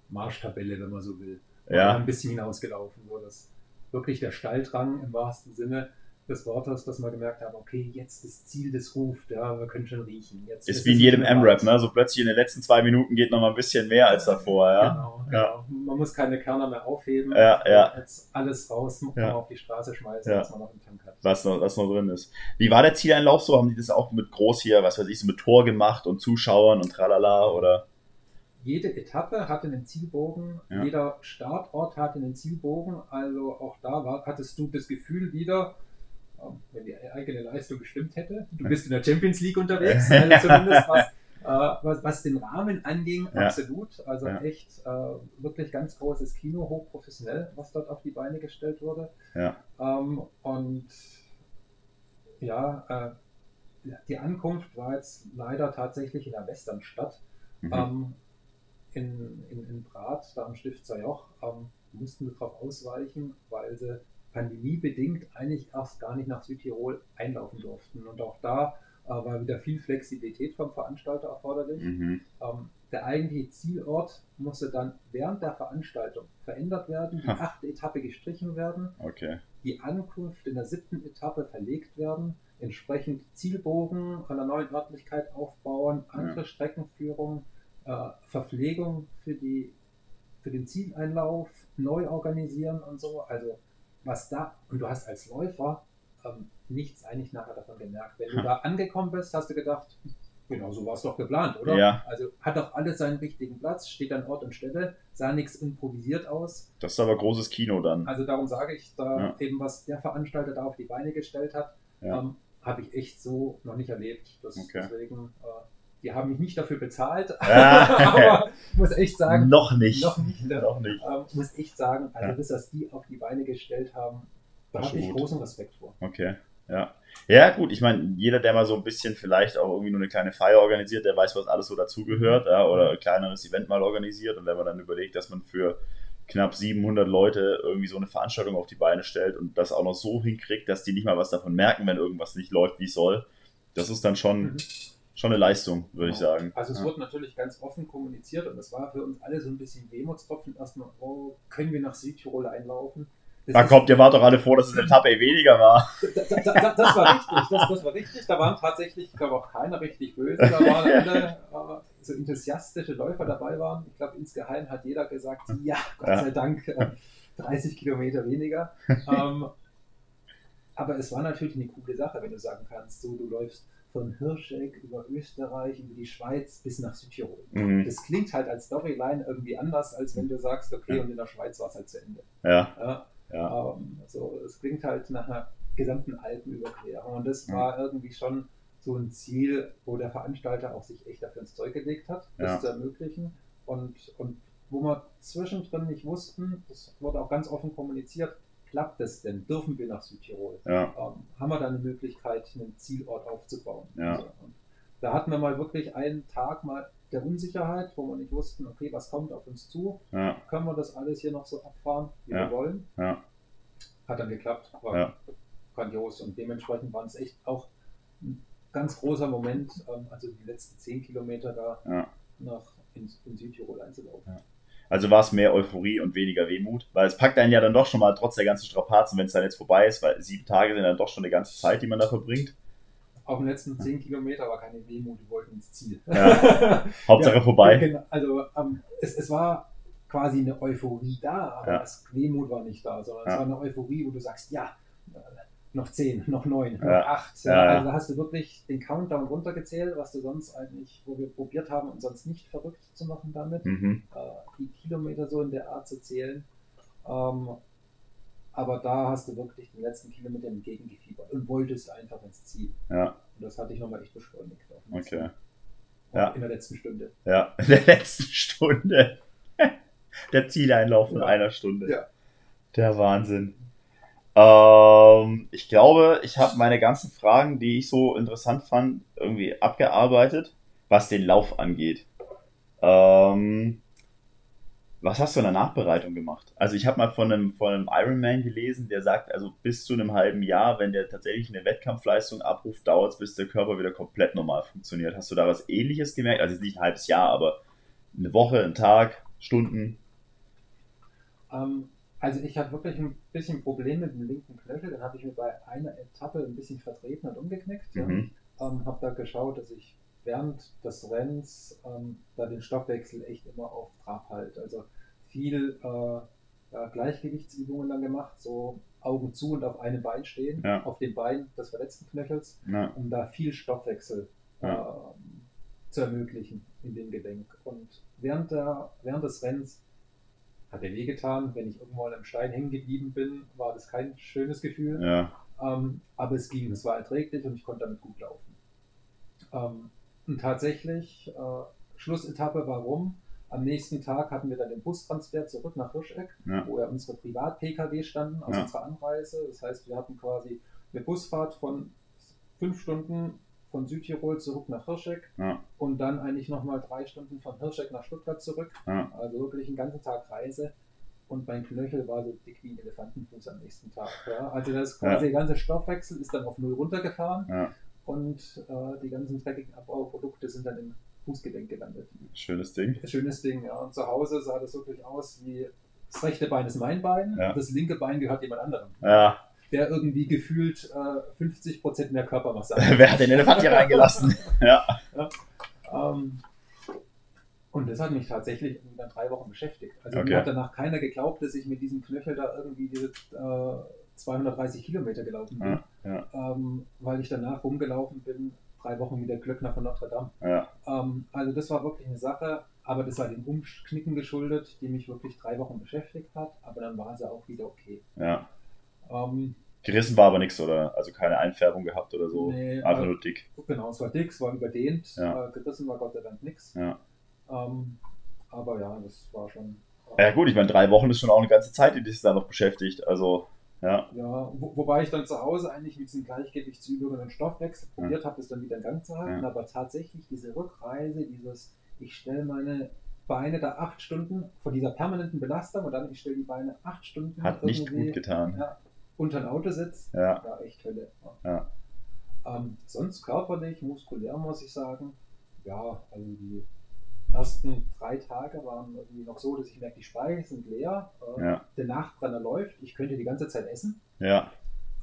Marschtabelle, wenn man so will. Ja. Ein bisschen hinausgelaufen, so dass wirklich der Stalldrang im wahrsten Sinne des Wortes, dass wir gemerkt haben, okay, jetzt das Ziel des ruft, ja, wir können schon riechen. Jetzt Ist wie in jedem M-Rap, ne? So plötzlich in den letzten zwei Minuten geht noch mal ein bisschen mehr als davor, ja. Genau, Ja. genau. Man muss keine Körner mehr aufheben. Ja, ja. Jetzt alles raus, kann Ja. man auf die Straße schmeißen, Ja. was man noch im Tank hat. Was noch, was noch drin ist. Wie war der Zieleinlauf so? Haben die das auch mit groß hier, was weiß ich, so mit Tor gemacht und Zuschauern und tralala oder? Jede Etappe hatte einen Zielbogen, Ja. jeder Startort hatte einen Zielbogen. Also auch da war, hattest du das Gefühl wieder, ähm, wenn die eigene Leistung gestimmt hätte, du bist in der Champions League unterwegs, also zumindest was, äh, was, was den Rahmen anging, Ja. absolut. Also Ja. echt äh, wirklich ganz großes Kino, hochprofessionell, was dort auf die Beine gestellt wurde. Ähm, und ja, äh, die Ankunft war jetzt leider tatsächlich in der Westernstadt. Mhm. Ähm, in, in, in Brat, da am Stifter Joch, ähm, mussten wir darauf ausweichen, weil sie pandemiebedingt eigentlich erst gar nicht nach Südtirol einlaufen durften. Und auch da äh, war wieder viel Flexibilität vom Veranstalter erforderlich. Mhm. Ähm, der eigentliche Zielort musste dann während der Veranstaltung verändert werden, die achte Etappe gestrichen werden, Okay. die Ankunft in der siebten Etappe verlegt werden, entsprechend Zielbogen an der neuen Örtlichkeit aufbauen, andere Streckenführung, äh, Verpflegung für, die, für den Zieleinlauf neu organisieren und so. Also was da, und du hast als Läufer ähm, nichts eigentlich nachher davon gemerkt. Wenn du Ha. da angekommen bist, hast du gedacht, genau so war es doch geplant, oder? Ja. Also hat doch alles seinen richtigen Platz, steht an Ort und Stelle, sah nichts improvisiert aus. Das ist aber großes Kino dann. Also darum sage ich, da Ja. eben was der Veranstalter da auf die Beine gestellt hat, Ja. ähm, habe ich echt so noch nicht erlebt. Das, Okay. Deswegen, äh, die haben mich nicht dafür bezahlt, Ja. aber ich muss echt sagen, noch nicht. noch nicht. Noch nicht. ähm, muss echt sagen, also Ja. bis das die auf die Beine gestellt haben, da habe ich gut. großen Respekt vor. Okay. Ja. Ja, gut, ich meine, jeder, der mal so ein bisschen vielleicht auch irgendwie nur eine kleine Feier organisiert, der weiß, was alles so dazugehört, ja, oder ein kleineres Event mal organisiert. Und wenn man dann überlegt, dass man für knapp 700 Leute irgendwie so eine Veranstaltung auf die Beine stellt und das auch noch so hinkriegt, dass die nicht mal was davon merken, wenn irgendwas nicht läuft, wie es soll, das ist dann schon, Mhm. Schon eine Leistung, würde ich sagen. Also es ja. wurde natürlich ganz offen kommuniziert und es war für uns alle so ein bisschen Wehmutstropfen. Erstmal, oh, können wir nach Südtirol einlaufen? Das Da kommt, ihr wart doch alle froh, dass es eine Etappe weniger war. Da, da, da, das war richtig, das, das war richtig. Da waren tatsächlich, ich glaube auch keiner richtig böse. Da waren alle äh, so enthusiastische Läufer dabei waren. Ich glaube, insgeheim hat jeder gesagt, ja, Gott Ja. sei Dank, äh, 30 Kilometer weniger. ähm, aber es war natürlich eine coole Sache, wenn du sagen kannst, so du läufst von Hirscheck über Österreich, über die Schweiz bis nach Südtirol. Mhm. Das klingt halt als Storyline irgendwie anders, als wenn du sagst, okay, Ja. und in der Schweiz war es halt zu Ende. Ja, Ja, ja. ähm, so, es klingt halt nach einer gesamten Alpenüberquerung. Und das Ja. war irgendwie schon so ein Ziel, wo der Veranstalter auch sich echt dafür ins Zeug gelegt hat, das Ja. zu ermöglichen. Und, und wo wir zwischendrin nicht wussten, das wurde auch ganz offen kommuniziert, klappt es denn? Dürfen wir nach Südtirol? ja. Ähm, haben wir da eine Möglichkeit, einen Zielort aufzubauen? Ja. So, und da hatten wir mal wirklich einen Tag mal der Unsicherheit, wo wir nicht wussten, okay, was kommt auf uns zu? ja. können wir das alles hier noch so abfahren, wie wir wollen. Hat dann geklappt, war grandios und dementsprechend waren es echt auch ein ganz großer Moment, ähm, also die letzten zehn Kilometer da nach in, in Südtirol einzulaufen. Also war es mehr Euphorie und weniger Wehmut, weil es packt einen ja dann doch schon mal trotz der ganzen Strapazen, wenn es dann jetzt vorbei ist, weil sieben Tage sind dann doch schon eine ganze Zeit, die man da verbringt. Auf den letzten zehn Kilometer war keine Wehmut, wir wollten ins Ziel. Ja. Hauptsache Ja, vorbei. Genau, also ähm, es, es war quasi eine Euphorie da, aber Ja. das Wehmut war nicht da, sondern es war eine Euphorie, wo du sagst, ja, äh, noch zehn, noch neun, noch Ja. acht. Ja, ja. Also da hast du wirklich den Countdown runtergezählt, was du sonst eigentlich, wo wir probiert haben, uns sonst nicht verrückt zu machen damit, Mhm. äh, die Kilometer so in der Art zu zählen. Ähm, aber da hast du wirklich den letzten Kilometer entgegengefiebert und wolltest einfach ins Ziel. Ja, Und das hatte ich nochmal echt beschleunigt. Okay. Ja. In der letzten Stunde. ja, in der letzten Stunde. Der Zieleinlauf in einer Stunde. Ja. Der Wahnsinn. Ähm, ich glaube, ich habe meine ganzen Fragen, die ich so interessant fand, irgendwie abgearbeitet, was den Lauf angeht. Ähm, Was hast du in der Nachbereitung gemacht? Also ich habe mal von einem, von einem Ironman gelesen, der sagt, also bis zu einem halben Jahr, wenn der tatsächlich eine Wettkampfleistung abruft, dauert es, bis der Körper wieder komplett normal funktioniert. Hast du da was ähnliches gemerkt? Also nicht ein halbes Jahr, aber eine Woche, ein Tag, Stunden? Ähm, also ich hatte wirklich ein bisschen Probleme mit dem linken Knöchel. Dann habe ich mir bei einer Etappe ein bisschen vertreten und umgeknickt. Mhm. Ja. Ähm, habe da geschaut, dass ich während des Rennens ähm, da den Stoffwechsel echt immer auf Trab halt. Also viel äh, ja, Gleichgewichtsübungen dann gemacht, so Augen zu und auf einem Bein stehen, ja. auf dem Bein des verletzten Knöchels, ja. um da viel Stoffwechsel äh, zu ermöglichen in dem Gelenk. Und während, der, während des Rennens hat er wehgetan. Wenn ich irgendwo an einem Stein hängen geblieben bin, war das kein schönes Gefühl. Ähm, aber es ging, es war erträglich und ich konnte damit gut laufen. Ähm, und tatsächlich, äh, Schlussetappe, warum? Am nächsten Tag hatten wir dann den Bustransfer zurück nach Hirscheck, ja. wo ja unsere Privat-Pkw standen aus ja. unserer Anreise. Das heißt, wir hatten quasi eine Busfahrt von fünf Stunden von Südtirol zurück nach Hirscheck ja. und dann eigentlich nochmal drei Stunden von Hirscheck nach Stuttgart zurück. Also wirklich einen ganzen Tag Reise. Und mein Knöchel war so dick wie ein Elefantenfuß am nächsten Tag. Also das quasi der ganze Stoffwechsel ist dann auf null runtergefahren und äh, die ganzen dreckigen Abbauprodukte sind dann im Fußgelenk gelandet. Schönes Ding. Schönes Ding, ja. Und zu Hause sah das wirklich aus wie das rechte Bein ist mein Bein, ja. das linke Bein gehört jemand anderem. Ja. Der irgendwie gefühlt äh, 50% mehr Körpermasse hat. Wer hat den Elefant hier reingelassen? ja. ja. Ähm, und das hat mich tatsächlich dann drei Wochen beschäftigt. Also okay. mir hat danach keiner geglaubt, dass ich mit diesem Knöchel da irgendwie diese äh, 230 Kilometer gelaufen bin, ja, ja. Ähm, weil ich danach rumgelaufen bin, drei Wochen wie der Glöckner von Notre Dame. Ja. Ähm, also das war wirklich eine Sache, aber das war dem Umknicken geschuldet, die mich wirklich drei Wochen beschäftigt hat, aber dann war sie auch wieder okay. Ja. Ähm, Gerissen war aber nichts, oder? Also keine Einfärbung gehabt oder so. Nee, Einfach nur dick. Genau, es war dick, es war überdehnt. Ja. Äh, gerissen war Gott sei Dank nichts. Ja. Ähm, aber ja, das war schon. Äh, ja, gut, ich meine, drei Wochen ist schon auch eine ganze Zeit, die dich da noch beschäftigt. Also. Ja. ja wo, wobei ich dann zu Hause eigentlich mit diesen Gleichgewichtsübungen und Stoffwechsel probiert ja. habe, das dann wieder in Gang zu halten. Ja. Aber tatsächlich diese Rückreise, dieses, ich stelle meine Beine da acht Stunden vor dieser permanenten Belastung und dann ich stelle die Beine acht Stunden. Hat nicht gut getan. Ja, unter ein Autositz. Ja. ja, echt Hölle. Ja. Ähm, sonst körperlich, muskulär muss ich sagen, ja, also die ersten drei Tage waren irgendwie noch so, dass ich merke, die Speicher sind leer, äh, ja. der Nachbrenner läuft, ich könnte die ganze Zeit essen. Ja.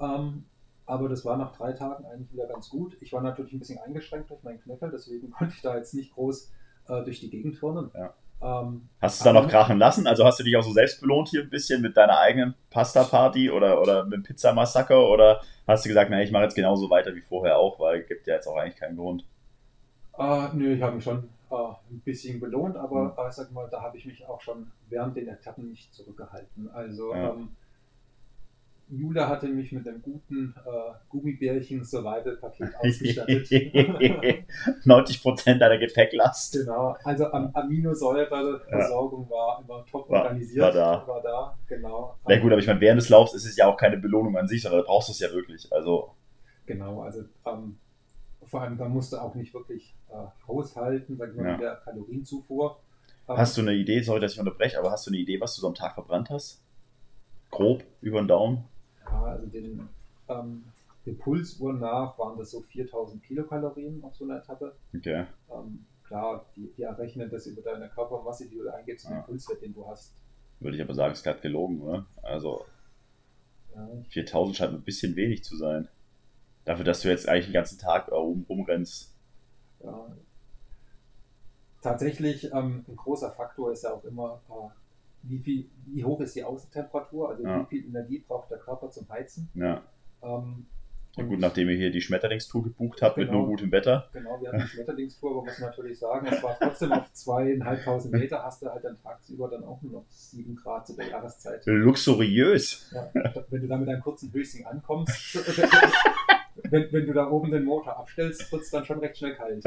Ähm, aber das war nach drei Tagen eigentlich wieder ganz gut. Ich war natürlich ein bisschen eingeschränkt durch meinen Knöchel, deswegen konnte ich da jetzt nicht groß äh, durch die Gegend turnen. Ja. Ähm, hast du es da noch krachen lassen? Also hast du dich auch so selbst belohnt hier ein bisschen mit deiner eigenen Pasta-Party oder, oder mit dem Pizzamassaker oder hast du gesagt, na, ich mache jetzt genauso weiter wie vorher auch, weil es gibt ja jetzt auch eigentlich keinen Grund? Äh, nö, ich habe mich schon ein bisschen belohnt, aber mhm. sag mal, da habe ich mich auch schon während den Etappen nicht zurückgehalten. Also ja. ähm, Jule hatte mich mit einem guten äh, Gummibärchen Survival-Paket ausgestattet. 90% deiner Gepäcklast. Genau, also Am Aminosäureversorgung ja. war immer top war, organisiert. War da. War da, genau. Ja gut, aber ich meine, während des Laufs ist es ja auch keine Belohnung an sich, sondern da brauchst du es ja wirklich. Also. Genau, also ähm, vor allem, da musst du auch nicht wirklich äh, haushalten, sag ich mal, ja. mit der Kalorienzufuhr. Ähm, hast du eine Idee, sorry, dass ich unterbreche, aber hast du eine Idee, was du so am Tag verbrannt hast? Grob, über den Daumen? Ja, also den, ähm, den Pulsuhren nach waren das so 4000 Kilokalorien auf so einer Etappe. Okay. Ähm, klar, die, die errechnen das über deine Körpermasse, die du eingibst, ja. den Pulswert, den du hast. Würde ich aber sagen, ist gerade gelogen, oder? Also ja. 4000 scheint ein bisschen wenig zu sein. Dafür, dass du jetzt eigentlich den ganzen Tag rum, rumrennst. Ja. Tatsächlich, ähm, ein großer Faktor ist ja auch immer, äh, wie, viel, wie hoch ist die Außentemperatur, also ja. wie viel Energie braucht der Körper zum Heizen. Ja. Ähm, ja gut, nachdem ihr hier die Schmetterlingstour gebucht habt genau, mit nur gutem Wetter. Genau, wir hatten die Schmetterlingstour, aber muss man natürlich sagen, es war trotzdem auf zweieinhalbtausend Meter, hast du halt dann tagsüber dann auch nur noch sieben Grad zu der Jahreszeit. Luxuriös. Ja, wenn du da mit einem kurzen Höschen ankommst, wenn, wenn du da oben den Motor abstellst, wird es dann schon recht schnell kalt.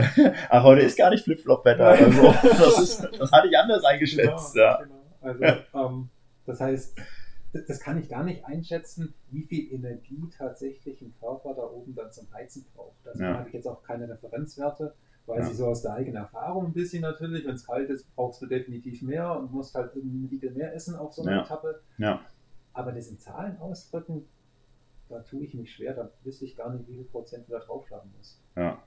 Ach, heute ist gar nicht Flipflop-Wetter. Also, das, das hatte ich anders eingeschätzt. Genau, ja. Genau. Also, ähm, das heißt, das kann ich gar nicht einschätzen, wie viel Energie tatsächlich ein Körper da oben dann zum Heizen braucht. Also ja. da habe ich jetzt auch keine Referenzwerte. weiß ja. ich so aus der eigenen Erfahrung ein bisschen natürlich. Wenn es kalt ist, brauchst du definitiv mehr und musst halt ein Riegel mehr essen auf so einer ja. Etappe. Ja. Aber das in Zahlen ausdrücken, da tue ich mich schwer, da wüsste ich gar nicht, wie viel Prozent du da draufschlagen musst. Ja.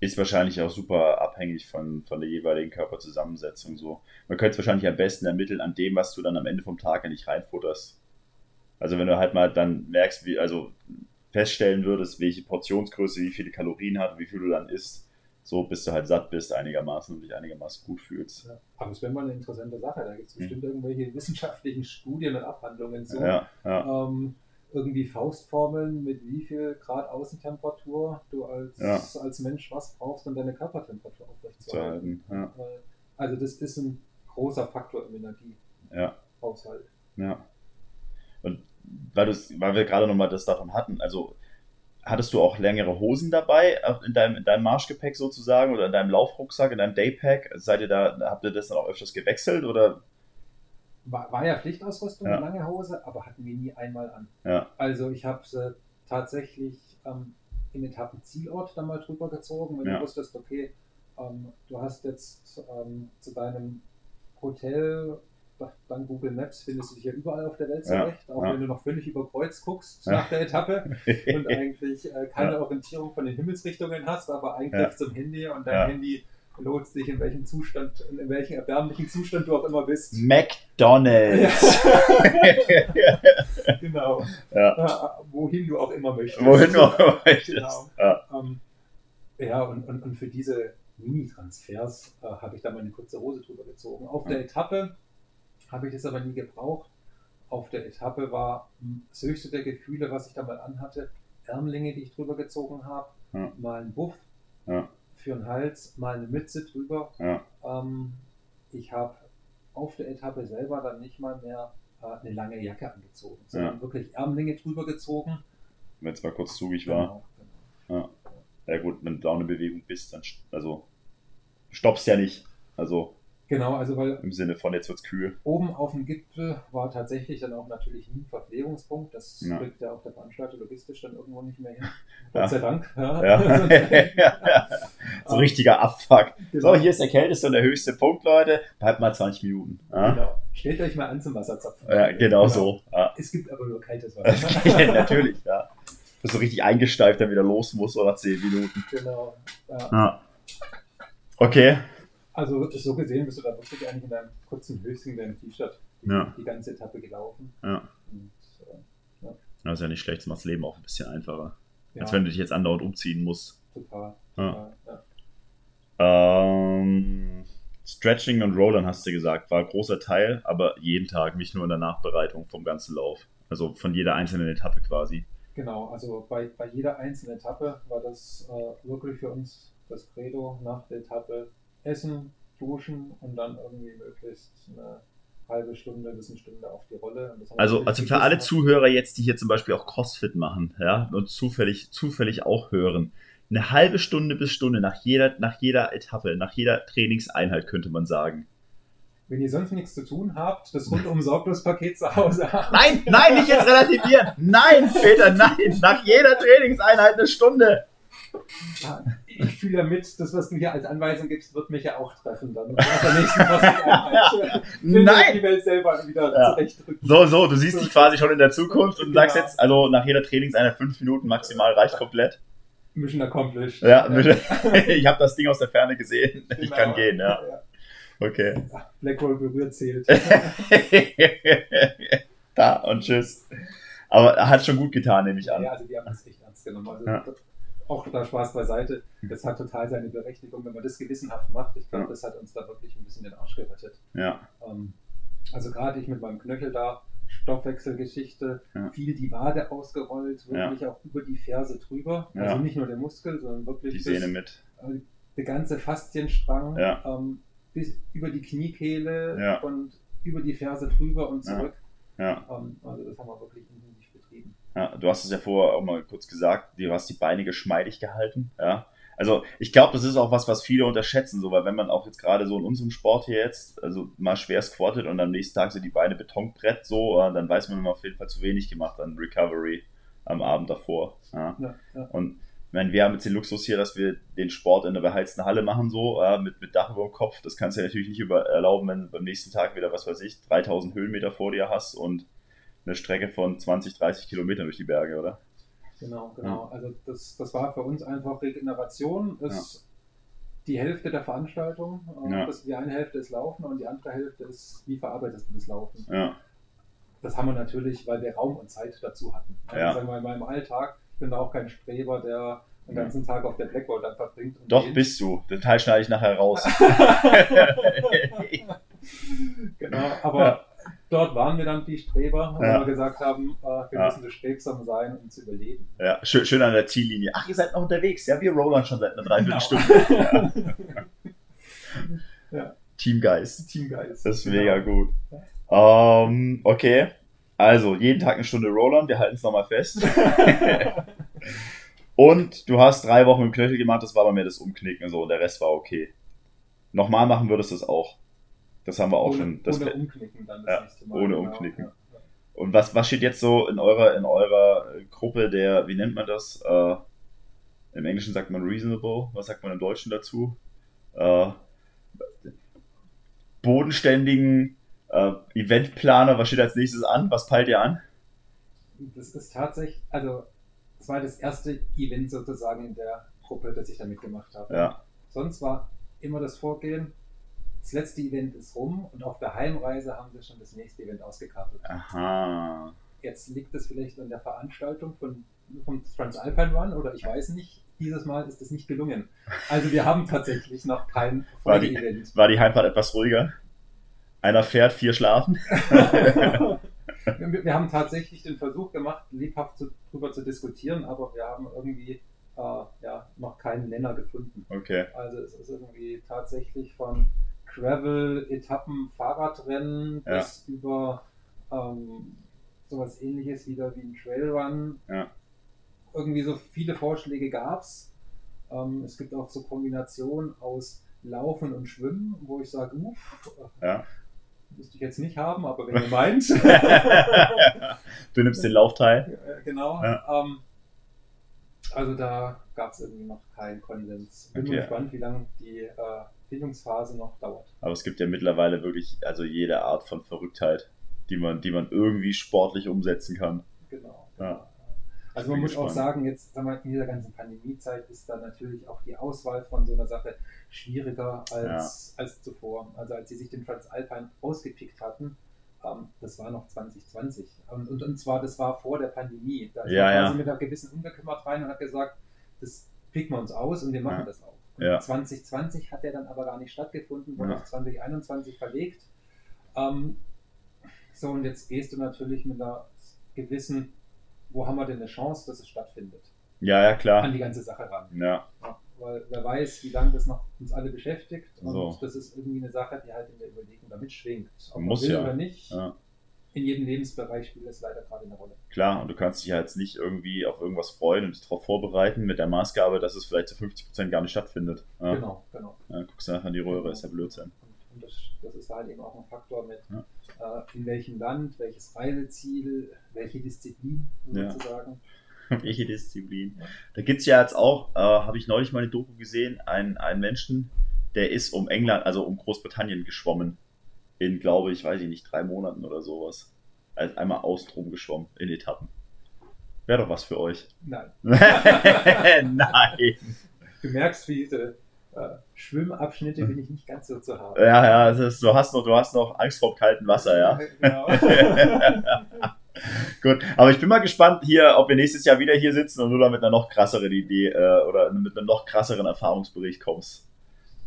Ist wahrscheinlich auch super abhängig von, von der jeweiligen Körperzusammensetzung. So. Man könnte es wahrscheinlich am besten ermitteln an dem, was du dann am Ende vom Tag nicht reinfutterst. Also wenn du halt mal dann merkst, wie, also feststellen würdest, welche Portionsgröße, wie viele Kalorien hat, wie viel du dann isst, so bis du halt satt bist einigermaßen und dich einigermaßen gut fühlst. Ja, aber es wäre mal eine interessante Sache. Da gibt es bestimmt hm. irgendwelche wissenschaftlichen Studien und Abhandlungen zu. Ja, ja. Ähm, irgendwie Faustformeln, mit wie viel Grad Außentemperatur du als, ja. als Mensch was brauchst, um deine Körpertemperatur aufrechtzuerhalten. Ja. Also das ist ein großer Faktor im Energiehaushalt. Ja. ja. Und weil, weil wir gerade nochmal das davon hatten, also hattest du auch längere Hosen dabei in deinem, in deinem Marschgepäck sozusagen oder in deinem Laufrucksack, in deinem Daypack? Seid ihr da, habt ihr das dann auch öfters gewechselt oder war, war ja Pflichtausrüstung, ja. lange Hose, aber hatten wir nie einmal an. Ja. Also ich habe sie tatsächlich ähm, im Etappenzielort dann mal drüber gezogen, wenn ja. du wusstest, okay, ähm, du hast jetzt ähm, zu deinem Hotel dann Google Maps findest du dich ja überall auf der Welt zurecht, auch wenn du noch völlig über Kreuz guckst nach der Etappe und eigentlich äh, keine Orientierung von den Himmelsrichtungen hast, aber Eingriff zum Handy und dein Handy lotst dich, in welchem Zustand, in welchem erbärmlichen Zustand du auch immer bist. McDonalds. Ja. genau. Ja. wohin du auch immer möchtest. Wohin du auch immer möchtest. Genau. Ja, ähm, ja und, und, und für diese Mini-Transfers äh, habe ich da mal eine kurze Hose drüber gezogen. Auf der Etappe habe ich das aber nie gebraucht. Auf der Etappe war das höchste der Gefühle, was ich da mal anhatte, Ärmlinge, die ich drüber gezogen habe, mal ein Buff. Ja für den Hals, mal eine Mütze drüber. Ja. Ähm, ich habe auf der Etappe selber dann nicht mal mehr äh, eine lange Jacke angezogen, sondern ja. wirklich Ärmlinge drüber gezogen. Wenn es mal kurz zugig war. Genau, genau. Ja. ja gut, wenn du auch eine Bewegung bist, dann also stoppst ja nicht. Also Genau, also weil. Im Sinne von jetzt wird's kühl. Oben auf dem Gipfel war tatsächlich dann auch natürlich nie ein Verpflegungspunkt. Das ja. rückt ja auch der Veranstalter logistisch dann irgendwo nicht mehr hin. Gott ja. sei Dank. Ja. ja. so richtiger Abfuck. Genau. So, hier ist der kälteste und der höchste Punkt, Leute. Bleibt mal 20 Minuten. Genau. Stellt euch mal an zum Wasserzapfen. Ja, genau, genau. so. Es gibt aber nur kaltes Wasser. natürlich, ja. Dass du richtig eingesteift dann wieder los musst oder 10 Minuten. Genau. Okay. Also so gesehen bist du da wirklich eigentlich in deinem kurzen Höschen in deinem T-Shirt die, ja. die, ganze Etappe gelaufen. Ja. Und, äh, ja. Das ist ja nicht schlecht, das macht das Leben auch ein bisschen einfacher. Ja. Als wenn du dich jetzt andauernd umziehen musst. Total. total ja. Ähm, Stretching und Rollern hast du gesagt, war ein großer Teil, aber jeden Tag, nicht nur in der Nachbereitung vom ganzen Lauf. Also von jeder einzelnen Etappe quasi. Genau, also bei, bei jeder einzelnen Etappe war das äh, wirklich für uns das Credo nach der Etappe essen, duschen und dann irgendwie möglichst eine halbe Stunde bis eine Stunde auf die Rolle. also, also für alle Zuhörer jetzt, die hier zum Beispiel auch CrossFit machen, ja, und zufällig, zufällig auch hören, eine halbe Stunde bis Stunde nach jeder, nach jeder Etappe, nach jeder Trainingseinheit könnte man sagen. Wenn ihr sonst nichts zu tun habt, das rundum sorglos Paket zu Hause habt. Nein, nein, nicht jetzt relativieren. Nein, Peter, nein. Nach jeder Trainingseinheit eine Stunde. Ich fühle damit, das, was du hier als Anweisung gibst, wird mich ja auch treffen dann. Nach der nächsten Nein! Die Welt selber wieder ja. So, so, du siehst dich quasi schon in der Zukunft und genau. sagst jetzt, also nach jeder Trainingseinheit fünf Minuten maximal reicht komplett. Mission accomplished. Ja, ich habe das Ding aus der Ferne gesehen. Genau. Ich kann gehen, ja. Okay. Blackwall berührt zählt. da und tschüss. Aber er hat schon gut getan, nehme ich an. Ja, also die haben das echt ernst genommen. Also ja auch da Spaß beiseite. Das hat total seine Berechtigung, wenn man das gewissenhaft macht. Ich glaube, ja. das hat uns da wirklich ein bisschen den Arsch gerettet. Ja. Ähm, also gerade ich mit meinem Knöchel da, Stoffwechselgeschichte, ja. viel die Wade ausgerollt, wirklich ja. auch über die Ferse drüber. Also nicht nur der Muskel, sondern wirklich die Sehne mit. Äh, der ganze Faszienstrang ähm, bis über die Kniekehle und über die Ferse drüber und zurück. Ja. Ähm, also das haben wir wirklich betrieben. Ja, du hast es ja vorher auch mal kurz gesagt, du hast die Beine geschmeidig gehalten. Ja. Also ich glaube, das ist auch was, was viele unterschätzen, so, weil wenn man auch jetzt gerade so in unserem Sport hier jetzt, also mal schwer squattet und am nächsten Tag sind die Beine Betonbrett so, dann weiß man, man auf jeden Fall zu wenig gemacht an Recovery am Abend davor. Ja. Ja, ja. Und meine, wir haben jetzt den Luxus hier, dass wir den Sport in der beheizten Halle machen, so, äh, mit, mit Dach über dem Kopf. Das kannst du ja natürlich nicht über, erlauben, wenn du beim nächsten Tag wieder, was weiß ich, 3000 Höhenmeter vor dir hast und eine Strecke von 20, 30 Kilometern durch die Berge, oder? Genau, genau. Also das, das war für uns einfach Regeneration. Ist ja. die Hälfte der Veranstaltung. Ja. Das, die eine Hälfte ist Laufen und die andere Hälfte ist, wie verarbeitest du das Laufen? Ja. Das haben wir natürlich, weil wir Raum und Zeit dazu hatten. Also ja. sagen wir, in meinem Alltag, ich bin da auch kein Streber, der den ganzen Tag auf der Blackboard dann verbringt. Doch, geht. bist du. Den Teil schneide ich nachher raus. genau, aber dort waren wir dann die Streber, weil ja. wir gesagt haben, äh, wir ja. müssen so strebsam sein, um zu überleben. Ja, schön, schön an der Ziellinie. Ach, ihr seid noch unterwegs. Ja, wir rollern schon seit einer Dreiviertelstunde. Genau. ja. Teamgeist. Teamgeist. Das ist genau. mega gut. Um, ähm, okay, also jeden Tag eine Stunde rollern, wir halten es nochmal fest. Und du hast drei Wochen im Knöchel gemacht, das war bei mir das Umknicken, so, der Rest war okay. Nochmal machen würdest du es auch. Das haben wir auch ohne, schon. Das ohne Umknicken dann das ja, nächste Mal. Ohne genau. Umknicken. Ja, ja. Und was, was steht jetzt so in eurer, in eurer Gruppe der, wie nennt man das? Äh, Im Englischen sagt man reasonable, was sagt man im Deutschen dazu? Äh, bodenständigen äh, Eventplaner, was steht als nächstes an? Was peilt ihr an? Das ist tatsächlich, also es war das erste Event sozusagen in der Gruppe, das ich da mitgemacht habe. Ja. Sonst war immer das Vorgehen, das letzte Event ist rum und auf der Heimreise haben wir schon das nächste Event ausgekartet. Aha. Jetzt liegt es vielleicht an der Veranstaltung von, vom Transalpine Run oder ich weiß nicht. Dieses Mal ist es nicht gelungen. Also wir haben tatsächlich noch kein. War, war die Heimfahrt etwas ruhiger? Einer fährt, vier schlafen? wir, wir, haben tatsächlich den Versuch gemacht, lebhaft zu, drüber zu diskutieren, aber wir haben irgendwie äh, ja, noch keinen Nenner gefunden. Okay. Also es ist irgendwie tatsächlich von Gravel-Etappen, Fahrradrennen ja. bis über ähm, sowas ähnliches wieder wie ein Trailrun. Ja. Irgendwie so viele Vorschläge gab es. Ähm, es gibt auch so Kombinationen aus Laufen und Schwimmen, wo ich sage, uff, ja. müsste ich jetzt nicht haben, aber wenn ihr meint. du nimmst den Laufteil. Genau. Ja. Ähm, also da gab es irgendwie noch keinen Konsens. Bin okay. gespannt, wie lange die äh, Findungsphase noch dauert. Aber es gibt ja mittlerweile wirklich also jede Art von Verrücktheit, die man, die man irgendwie sportlich umsetzen kann. Genau. Ja. Also man muss gespannt. auch sagen, jetzt sagen wir, in dieser ganzen Pandemiezeit ist da natürlich auch die Auswahl von so einer Sache schwieriger als, ja. als zuvor. Also als sie sich den Transalpine ausgepickt hatten, ähm, das war noch 2020. Und, und, und, zwar, das war vor der Pandemie. Da ja, man quasi ja. mit einer gewissen Unbekümmert rein und hat gesagt, das picken wir uns aus und wir machen ja. das auch. Ja. 2020 hat der dann aber gar nicht stattgefunden, wurde ja. auf 2021 verlegt. Ähm, so, und jetzt gehst du natürlich mit einer gewissen, wo haben wir denn eine Chance, dass es stattfindet? Ja, ja, klar. An die ganze Sache ran. Ja. ja weil wer weiß, wie lange das noch uns alle beschäftigt. Und so. das ist irgendwie eine Sache, die halt in der Überlegung damit schwingt. Ob man muss will ja. oder nicht. Ja in jedem Lebensbereich spielt es leider gerade eine Rolle. Klar, und du kannst dich ja jetzt nicht irgendwie auf irgendwas freuen und dich darauf vorbereiten mit der Maßgabe, dass es vielleicht zu 50% gar nicht stattfindet. Ja. Genau, genau. Ja, guckst du nachher in die Röhre, ist ja Blödsinn. Und, und das, das, ist halt eben auch ein Faktor mit, ja. äh, in welchem Land, welches Reiseziel, welche Disziplin sozusagen. welche Disziplin. Da gibt es ja jetzt auch, äh, habe ich neulich mal eine Doku gesehen, einen, einen Menschen, der ist um England, also um Großbritannien geschwommen in, glaube ich, weiß ich nicht, drei Monaten oder sowas. Also einmal Austrom geschwommen in Etappen. Wäre doch was für euch. Nein. Nein. Du merkst, wie diese äh, Schwimmabschnitte bin ich nicht ganz so zu haben. Ja, ja, ist, du, hast noch, du hast noch Angst vor kaltem Wasser, ja. Genau. Gut, aber ich bin mal gespannt hier, ob wir nächstes Jahr wieder hier sitzen und du da mit einer noch krasseren Idee äh, oder mit einem noch krasseren Erfahrungsbericht kommst.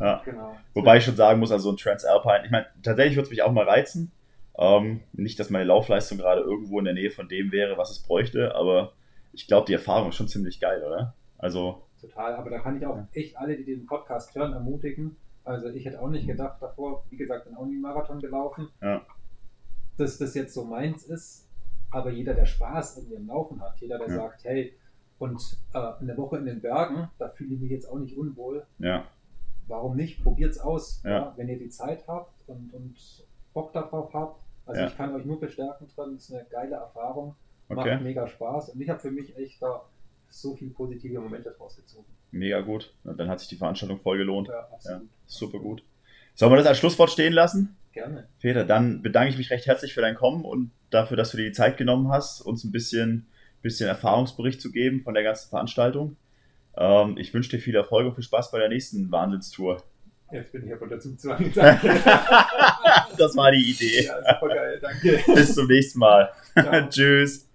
Ja. Genau. Wobei ich schon sagen muss, also ein Transalpine, ich meine, tatsächlich würde es mich auch mal reizen. Ähm, nicht, dass meine Laufleistung gerade irgendwo in der Nähe von dem wäre, was es bräuchte, aber ich glaube, die Erfahrung ist schon ziemlich geil, oder? Also. Total, aber da kann ich auch echt alle, die den Podcast hören, ermutigen. Also ich hätte auch nicht gedacht davor, wie gesagt, bin auch nie Marathon gelaufen, ja. dass das jetzt so meins ist. Aber jeder, der Spaß in dem Laufen hat, jeder, der ja. sagt, hey, und äh, eine Woche in den Bergen, da fühle ich mich jetzt auch nicht unwohl. Ja warum nicht? Probiert es aus, ja. Ja, wenn ihr die Zeit habt und, und Bock darauf habt. Also ja. ich kann euch nur bestärken drin, das ist eine geile Erfahrung, okay. macht mega Spaß und ich habe für mich echt da so viele positive Momente draus gezogen. Mega gut. Dann hat sich die Veranstaltung voll gelohnt. Ja, absolut. Super gut. Sollen wir das als Schlusswort stehen lassen? Gerne. Peter, dann bedanke ich mich recht herzlich für dein Kommen und dafür, dass du dir die Zeit genommen hast, uns ein bisschen, bisschen Erfahrungsbericht zu geben von der ganzen Veranstaltung. Ähm, ich wünsche dir viel Erfolg und viel Spaß bei der nächsten Wahnsinnstour. Jetzt bin ich aber dazu Zugzwang. das war die Idee. Ja, super geil, danke. Bis zum nächsten Mal. Tschüss.